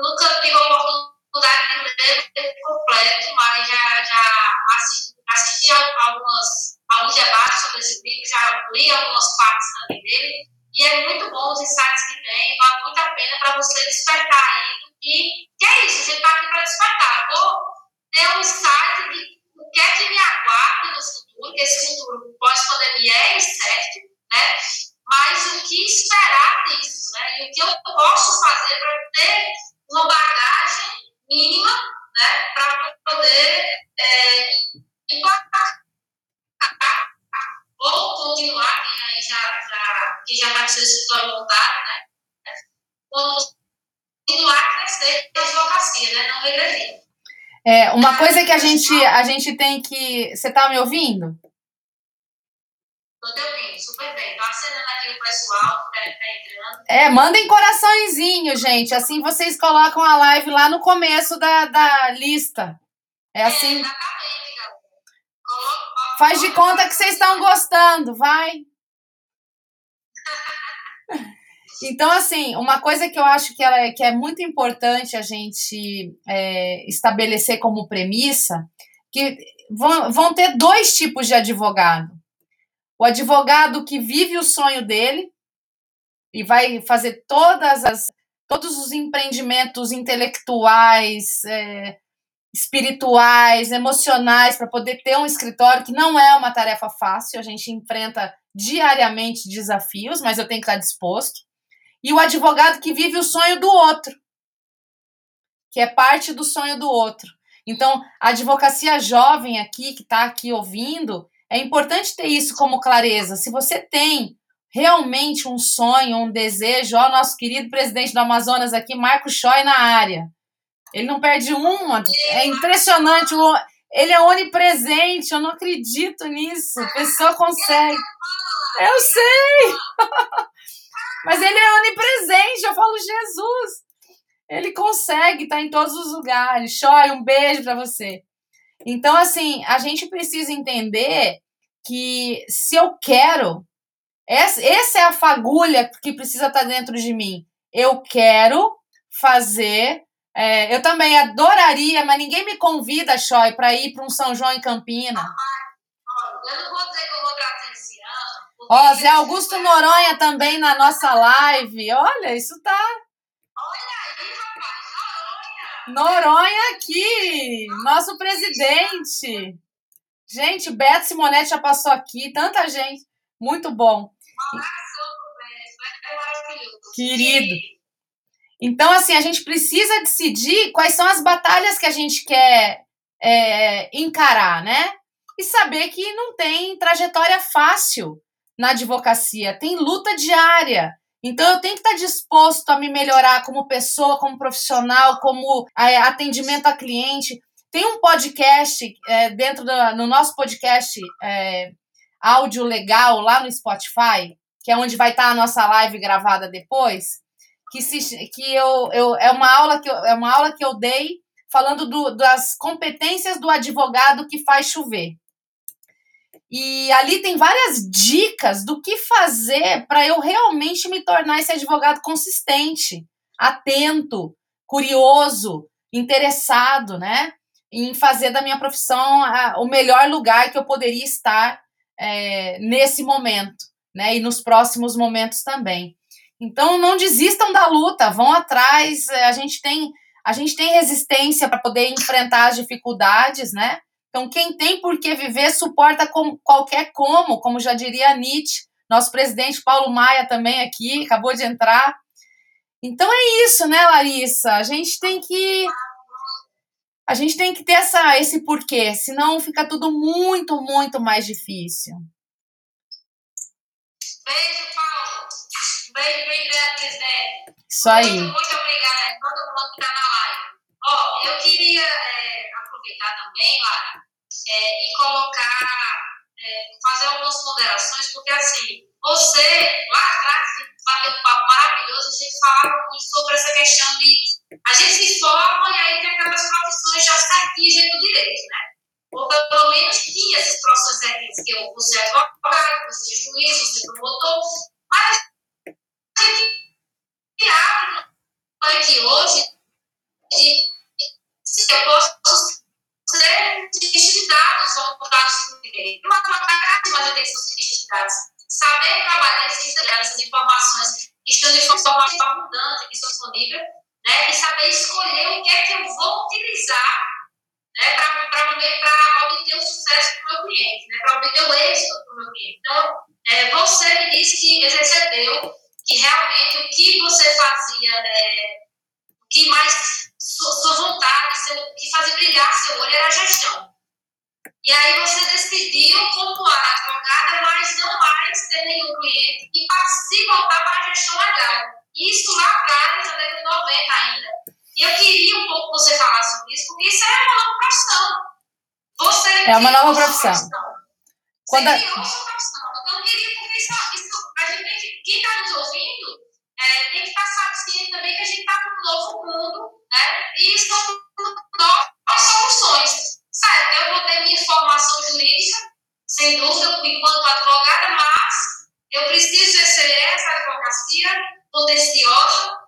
nunca tive a oportunidade de ler completo, mas já, já assisti, assisti algumas, alguns debates sobre esse livro, já li algumas partes também dele, e é muito bom os insights que tem, vale muito a pena para você despertar aí e que é isso, a gente está aqui para despertar. Vou ter um insight de o que é que me aguarda no futuro, que esse futuro pós-pandemia é incerto, né? Mas o que esperar disso, né? E o que eu posso fazer para ter uma bagagem mínima, né? Para poder é, impactar ou continuar, quem aí já, já, quem já está com seu escritório montado, né? Continuar a crescer a advocacia, né? Não regredir. É, uma coisa que a gente, a gente tem que. Você tá me ouvindo? Tô te ouvindo, super bem. Tô acenando aqui o pessoal que tá, entrando. É, mandem coraçõezinho, gente. Assim vocês colocam a live lá no começo da, da lista. É assim. É, exatamente, galera. Coloca, Faz de conta que vocês estão gostando, vai. Então, assim, uma coisa que eu acho que, ela é, que é muito importante a gente é, estabelecer como premissa, que vão, vão ter dois tipos de advogado. O advogado que vive o sonho dele e vai fazer todas as, todos os empreendimentos intelectuais, é, espirituais, emocionais, para poder ter um escritório, que não é uma tarefa fácil, a gente enfrenta diariamente desafios, mas eu tenho que estar disposto e o advogado que vive o sonho do outro, que é parte do sonho do outro. Então, a advocacia jovem aqui, que está aqui ouvindo, é importante ter isso como clareza. Se você tem realmente um sonho, um desejo, ó, nosso querido presidente do Amazonas aqui, Marco Choi, na área. Ele não perde uma. É impressionante. Ele é onipresente. Eu não acredito nisso. A pessoa consegue. Eu sei! [LAUGHS] Mas ele é onipresente, eu falo, Jesus! Ele consegue estar tá em todos os lugares. Choi, um beijo para você. Então, assim, a gente precisa entender que se eu quero, essa, essa é a fagulha que precisa estar tá dentro de mim. Eu quero fazer. É, eu também adoraria, mas ninguém me convida, Choi, para ir para um São João em Campina. Eu não vou dizer que eu vou. Ó, Zé Augusto Noronha também na nossa live. Olha, isso tá. Olha aí, rapaz, Noronha. Noronha aqui, nosso presidente. Gente, Beto Simonetti já passou aqui, tanta gente. Muito bom. Querido. Então, assim, a gente precisa decidir quais são as batalhas que a gente quer é, encarar, né? E saber que não tem trajetória fácil na advocacia, tem luta diária. Então, eu tenho que estar disposto a me melhorar como pessoa, como profissional, como é, atendimento a cliente. Tem um podcast é, dentro do no nosso podcast é, áudio legal lá no Spotify, que é onde vai estar a nossa live gravada depois, que, se, que eu, eu, é, uma aula que eu, é uma aula que eu dei falando do, das competências do advogado que faz chover. E ali tem várias dicas do que fazer para eu realmente me tornar esse advogado consistente, atento, curioso, interessado, né? Em fazer da minha profissão a, o melhor lugar que eu poderia estar é, nesse momento, né? E nos próximos momentos também. Então não desistam da luta, vão atrás. É, a gente tem a gente tem resistência para poder enfrentar as dificuldades, né? Então quem tem por que viver suporta com qualquer como, como já diria Nietzsche, nosso presidente Paulo Maia também aqui acabou de entrar. Então é isso, né, Larissa? A gente tem que a gente tem que ter essa, esse porquê, senão fica tudo muito, muito mais difícil. Beijo, Paulo. Beijo bem grande, presidente. Isso aí. Muito, muito obrigada a todo mundo que está na live. Ó, eu queria é, aproveitar também, Lara, é, e colocar, é, fazer algumas ponderações, porque assim, você, lá atrás, bateu um papo maravilhoso, a gente falava muito sobre essa questão de a gente se forma e aí tem aquelas profissões já certinhas do direito, né? Ou pelo menos tinha essas profissões certinhas, que eu, você é advogado, você é juiz, você é promotor, mas a gente abre aqui hoje de se eu posso ser cientista de dados ou dados do direito. Uma grande maioria são cientistas de dados. Saber trabalhar essas informações que estão de forma abundante, que estão disponíveis, né? e saber escolher o que é que eu vou utilizar né? para obter o sucesso para o meu cliente, né? para obter o êxito para o meu cliente. Então, é, você me disse que exerceu, que realmente o que você fazia, é, o que mais sua, sua vontade, seu, o que fazia brilhar seu olho era a gestão. E aí você decidiu como advogada, mas não mais ter nenhum cliente e se voltar para a gestão legal. Isso lá atrás, na década de 90 ainda. E eu queria um pouco que você falasse sobre isso, porque isso é uma nova profissão. Você é uma nova profissão. profissão. Quando você criou sua profissão. Então eu queria, porque isso, isso a gente tem que, quem está nos ouvindo, é, tem que estar ciente também que a gente está num novo mundo, né? E são novas soluções. Certo, eu vou ter minha formação jurídica, sem dúvida, enquanto advogada, mas eu preciso exercer essa advocacia contenciosa,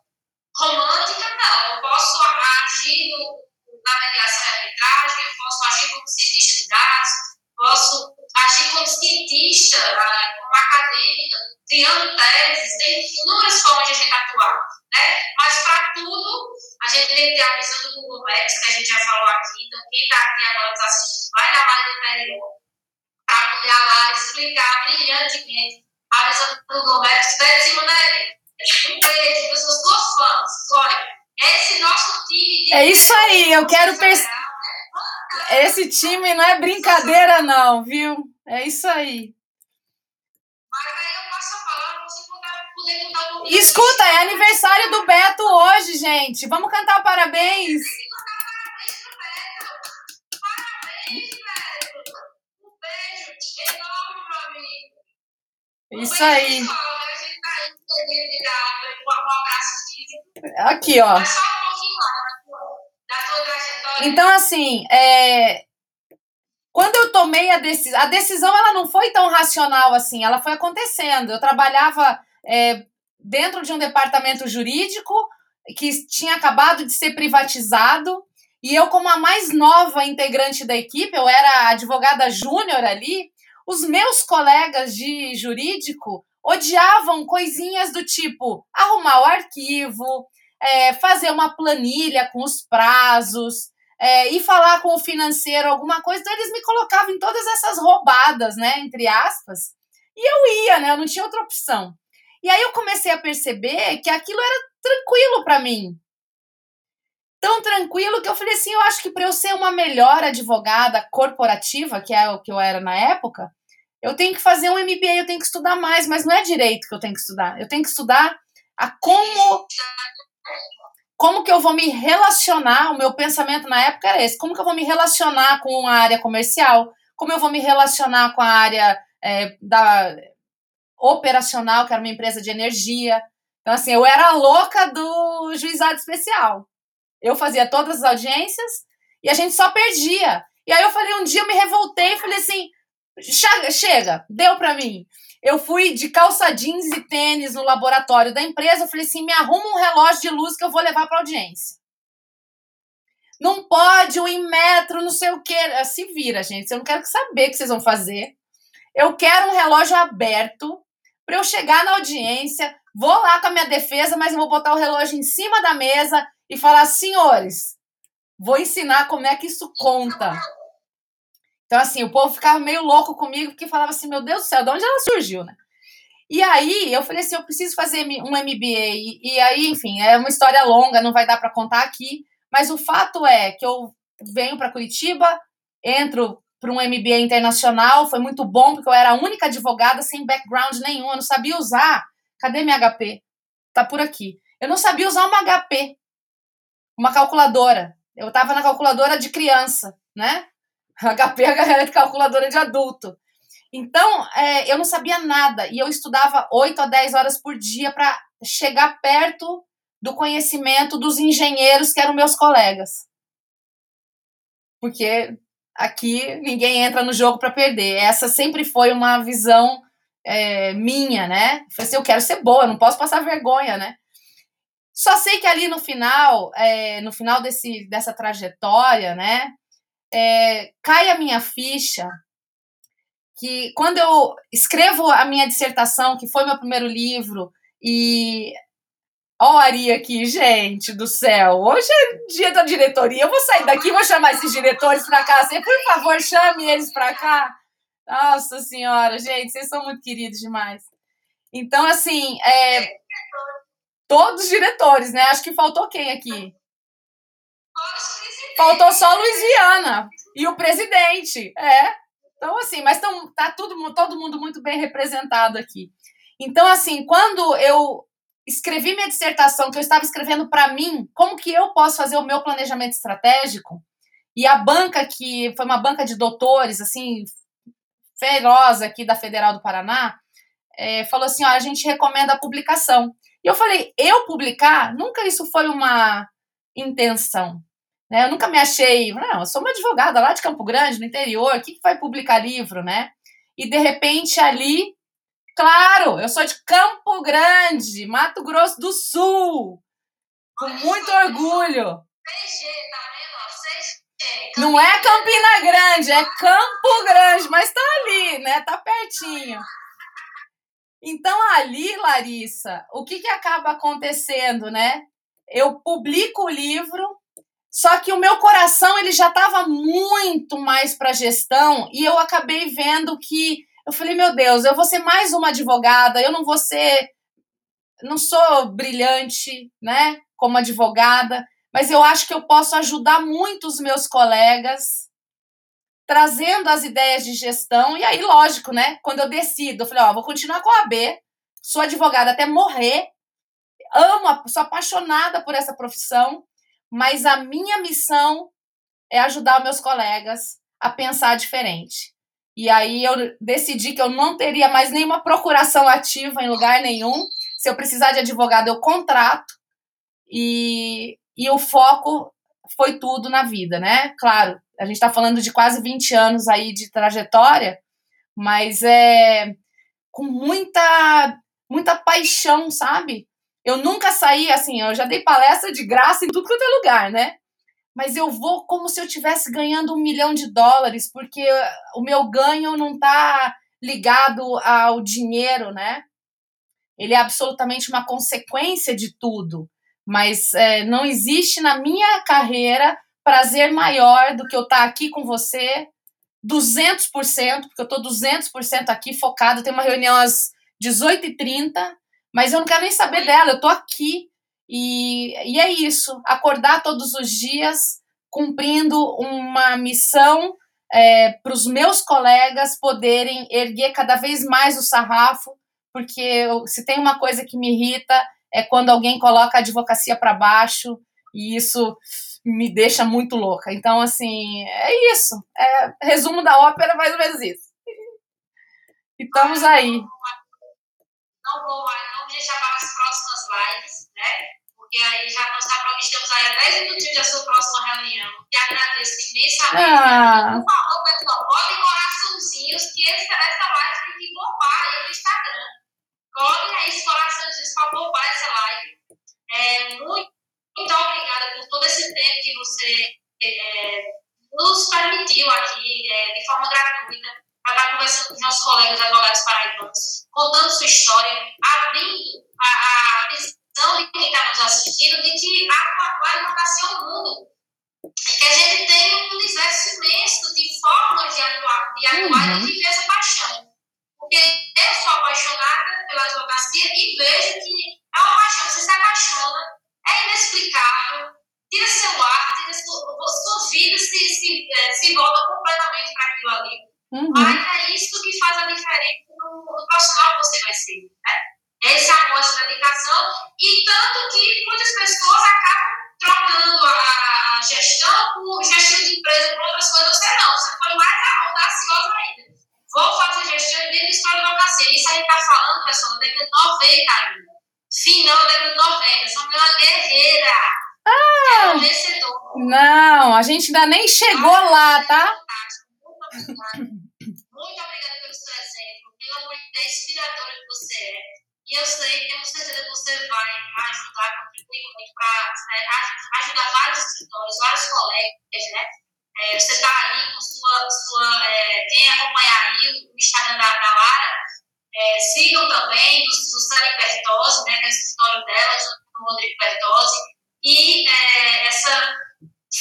romântica, não. Eu posso agir no, na mediação e arbitragem, eu posso agir como cientista de dados, posso agir como cientista, ah, como acadêmica, criando teses, tem inúmeras formas de a gente atuar. Né? Mas para tudo, a gente tem que ter a visão do Google Maps, que a gente já falou aqui. Então, quem está aqui agora nos assistindo, vai na live anterior para poder lá explicar brilhantemente a visão do Google Maps. Pede Simonelli, um beijo, eu sou sua fã. Olha, esse nosso time. De é isso aí, eu quero perceber. Né? Esse time não é brincadeira, não, viu? É isso aí. Escuta, é aniversário do Beto hoje, gente. Vamos cantar parabéns. Isso aí. Aqui, ó. Então, assim, é, Quando eu tomei a decisão, a decisão ela não foi tão racional assim, ela foi acontecendo. Eu trabalhava é, dentro de um departamento jurídico que tinha acabado de ser privatizado, e eu, como a mais nova integrante da equipe, eu era advogada júnior ali, os meus colegas de jurídico odiavam coisinhas do tipo arrumar o arquivo, é, fazer uma planilha com os prazos, é, e falar com o financeiro alguma coisa. Então, eles me colocavam em todas essas roubadas, né? Entre aspas. E eu ia, né? Eu não tinha outra opção. E aí eu comecei a perceber que aquilo era tranquilo para mim. Tão tranquilo que eu falei assim: eu acho que para eu ser uma melhor advogada corporativa, que é o que eu era na época, eu tenho que fazer um MBA, eu tenho que estudar mais, mas não é direito que eu tenho que estudar. Eu tenho que estudar a como como que eu vou me relacionar, o meu pensamento na época era esse, como que eu vou me relacionar com a área comercial, como eu vou me relacionar com a área é, da operacional, que era uma empresa de energia. Então, assim, eu era a louca do juizado especial. Eu fazia todas as audiências e a gente só perdia. E aí eu falei, um dia eu me revoltei e falei assim, chega, deu para mim. Eu fui de calça jeans e tênis no laboratório da empresa. Eu falei assim: me arruma um relógio de luz que eu vou levar para audiência. Não pode, um metro, não sei o quê. Ah, se vira, gente. Eu não quero saber o que vocês vão fazer. Eu quero um relógio aberto para eu chegar na audiência. Vou lá com a minha defesa, mas vou botar o relógio em cima da mesa e falar: senhores, vou ensinar como é que isso conta. Então, assim, o povo ficava meio louco comigo, porque falava assim, meu Deus do céu, de onde ela surgiu, né? E aí, eu falei assim, eu preciso fazer um MBA. E, e aí, enfim, é uma história longa, não vai dar para contar aqui. Mas o fato é que eu venho para Curitiba, entro para um MBA internacional, foi muito bom, porque eu era a única advogada sem background nenhum, eu não sabia usar. Cadê minha HP? Tá por aqui. Eu não sabia usar uma HP, uma calculadora. Eu estava na calculadora de criança, né? [LAUGHS] HP é calculadora de adulto. Então, é, eu não sabia nada e eu estudava 8 a 10 horas por dia para chegar perto do conhecimento dos engenheiros que eram meus colegas. Porque aqui ninguém entra no jogo para perder. Essa sempre foi uma visão é, minha, né? Eu falei assim, eu quero ser boa, não posso passar vergonha, né? Só sei que ali no final, é, no final desse, dessa trajetória, né? é, cai a minha ficha que quando eu escrevo a minha dissertação, que foi meu primeiro livro, e Ó, Ari aqui, gente do céu. Hoje é dia da diretoria. Eu vou sair daqui, vou chamar esses diretores para cá. Você, por favor, chame eles para cá. Nossa Senhora, gente, vocês são muito queridos demais. Então, assim, é, todos os diretores, né? Acho que faltou quem aqui? Faltou só Louisiana e o presidente. É. Então, assim, mas tão, tá tudo, todo mundo muito bem representado aqui. Então, assim, quando eu escrevi minha dissertação, que eu estava escrevendo para mim, como que eu posso fazer o meu planejamento estratégico? E a banca, que foi uma banca de doutores, assim, feroz aqui da Federal do Paraná, é, falou assim: ó, a gente recomenda a publicação. E eu falei: eu publicar? Nunca isso foi uma intenção. Né? Eu nunca me achei, não, eu sou uma advogada lá de Campo Grande, no interior, o que, que vai publicar livro, né? E de repente ali, claro, eu sou de Campo Grande, Mato Grosso do Sul, com muito orgulho. Não é Campina Grande, é Campo Grande, mas tá ali, né? Tá pertinho. Então ali, Larissa, o que que acaba acontecendo, né? Eu publico o livro, só que o meu coração ele já estava muito mais para gestão e eu acabei vendo que eu falei, meu Deus, eu vou ser mais uma advogada, eu não vou ser não sou brilhante, né, como advogada, mas eu acho que eu posso ajudar muito os meus colegas trazendo as ideias de gestão e aí lógico, né, quando eu decido, eu falei, ó, vou continuar com a AB, sou advogada até morrer, amo, sou apaixonada por essa profissão mas a minha missão é ajudar meus colegas a pensar diferente. E aí eu decidi que eu não teria mais nenhuma procuração ativa em lugar nenhum. Se eu precisar de advogado, eu contrato. E, e o foco foi tudo na vida, né? Claro, a gente está falando de quase 20 anos aí de trajetória, mas é com muita muita paixão, sabe? Eu nunca saí assim, eu já dei palestra de graça em tudo quanto é lugar, né? Mas eu vou como se eu estivesse ganhando um milhão de dólares, porque o meu ganho não está ligado ao dinheiro, né? Ele é absolutamente uma consequência de tudo. Mas é, não existe na minha carreira prazer maior do que eu estar tá aqui com você 200%, porque eu estou 200% aqui focado. Tem uma reunião às 18h30, mas eu não quero nem saber dela, eu estou aqui. E, e é isso, acordar todos os dias cumprindo uma missão é, para os meus colegas poderem erguer cada vez mais o sarrafo, porque eu, se tem uma coisa que me irrita é quando alguém coloca a advocacia para baixo e isso me deixa muito louca. Então, assim, é isso. É, resumo da ópera, mais ou menos isso. E estamos aí. Não vou não deixar para as próximas lives, né? Porque aí já nós estamos aí a 10 minutinhos da sua próxima reunião. E agradeço imensamente. Ah. Por favor, pessoal, botem coraçãozinhos que essa, essa live tem que bombar aí no Instagram. Coloquem aí os coraçãozinhos para bombar essa live. É, muito muito obrigada por todo esse tempo que você é, nos permitiu aqui, é, de forma gratuita, para estar conversando com os nossos colegas advogados paraibanos, contando sua história, abrindo a, a de quem está nos assistindo de que a advocacia é um mundo e que a gente tem um universo imenso de formas de atuar, de atuar uhum. e de viver essa paixão. Porque eu sou apaixonada pela advocacia e vejo que é uma paixão, você se apaixona é inexplicável, tira seu ar, tira sua, sua vida se, se, é, se volta completamente para aquilo ali. Uhum. Mas é isso que faz a diferença no, no profissional que você vai ser. Né? Esse amor, essa dedicação, e tanto que muitas pessoas acabam trocando a, a gestão por gestão de empresa por outras coisas. Você não, você foi mais audaciosa ainda. Vou fazer gestão dentro do história da advocacia. Isso aí está falando, pessoal, da década de 90 ainda. Final da década de 90. Sou uma guerreira. Ah, é vencedor. Não, a gente ainda nem chegou ah, lá, tá? Muito obrigada. Muito obrigada pelo seu exemplo, pela mulher inspiradora que você é. E eu sei, tenho certeza que você vai ajudar, contribuir muito para né, ajudar vários escritores, vários colegas, né? É, você está aí com sua. sua é, quem acompanhar aí o Instagram da, da Lara, é, sigam também do, do Sani Bertozzi, né, nesse escritório dela, junto com o Rodrigo Bertozzi, e é, essa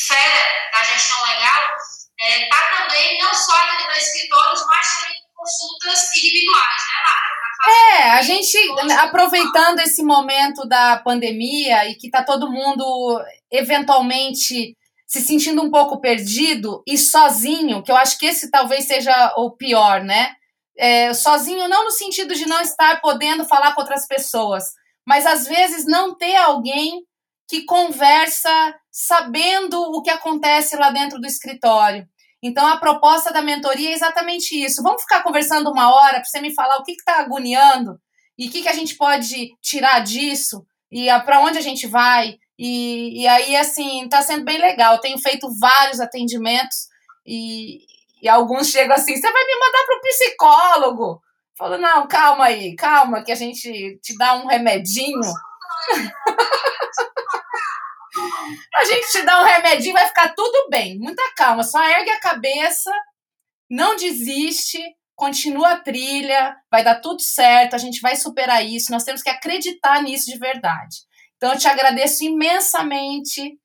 fera da gestão legal está é, também não só atendendo escritórios, mas também consultas individuais, né, Lara? Tá é, a gente, aproveitando esse momento da pandemia e que está todo mundo eventualmente se sentindo um pouco perdido e sozinho, que eu acho que esse talvez seja o pior, né? é, sozinho, não no sentido de não estar podendo falar com outras pessoas, mas às vezes não ter alguém que conversa sabendo o que acontece lá dentro do escritório. Então, a proposta da mentoria é exatamente isso. Vamos ficar conversando uma hora para você me falar o que está agoniando e o que, que a gente pode tirar disso e para onde a gente vai. E, e aí, assim, está sendo bem legal. Eu tenho feito vários atendimentos e, e alguns chegam assim: você vai me mandar para o psicólogo. Falo, não, calma aí, calma, que a gente te dá um remedinho. A gente te dá um remedinho, vai ficar tudo bem. Muita calma, só ergue a cabeça, não desiste, continua a trilha, vai dar tudo certo, a gente vai superar isso. Nós temos que acreditar nisso de verdade. Então, eu te agradeço imensamente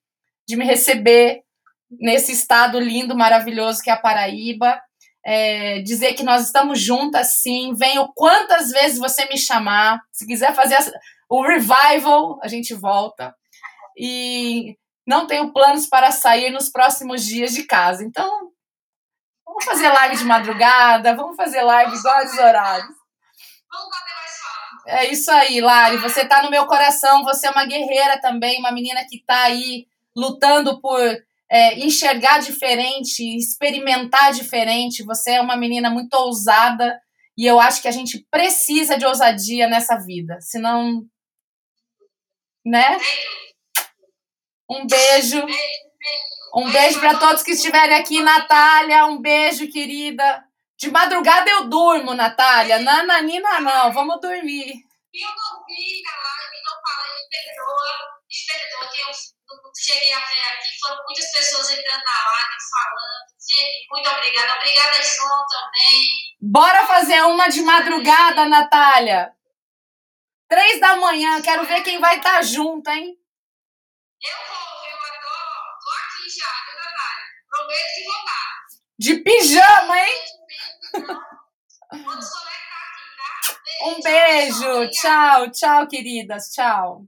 de me receber nesse estado lindo, maravilhoso que é a Paraíba. É, dizer que nós estamos juntas, sim. Venho quantas vezes você me chamar. Se quiser fazer o revival, a gente volta. E não tenho planos para sair nos próximos dias de casa. Então, vamos fazer live de madrugada, vamos fazer live igual aos horários. É isso aí, Lari. Você está no meu coração. Você é uma guerreira também, uma menina que está aí lutando por é, enxergar diferente, experimentar diferente. Você é uma menina muito ousada e eu acho que a gente precisa de ousadia nessa vida, senão, né? Um beijo Um beijo para todos que estiverem aqui, Natália. Um beijo, querida. De madrugada eu durmo, Natália. Nananina, não. Vamos dormir. Eu vi na live, não falei, me perdoa, me perdoa, que eu não cheguei a ver aqui. Foram muitas pessoas entrando na live, falando. Gente, muito obrigada. Obrigada, João, também. Bora fazer uma de madrugada, Natália. Três da manhã, quero ver quem vai estar tá junto, hein? Eu vou, eu adoro. Tô aqui já, viu, Natália? Prometo que vou estar. De pijama, hein? Um beijo. Tchau, tchau, queridas. Tchau.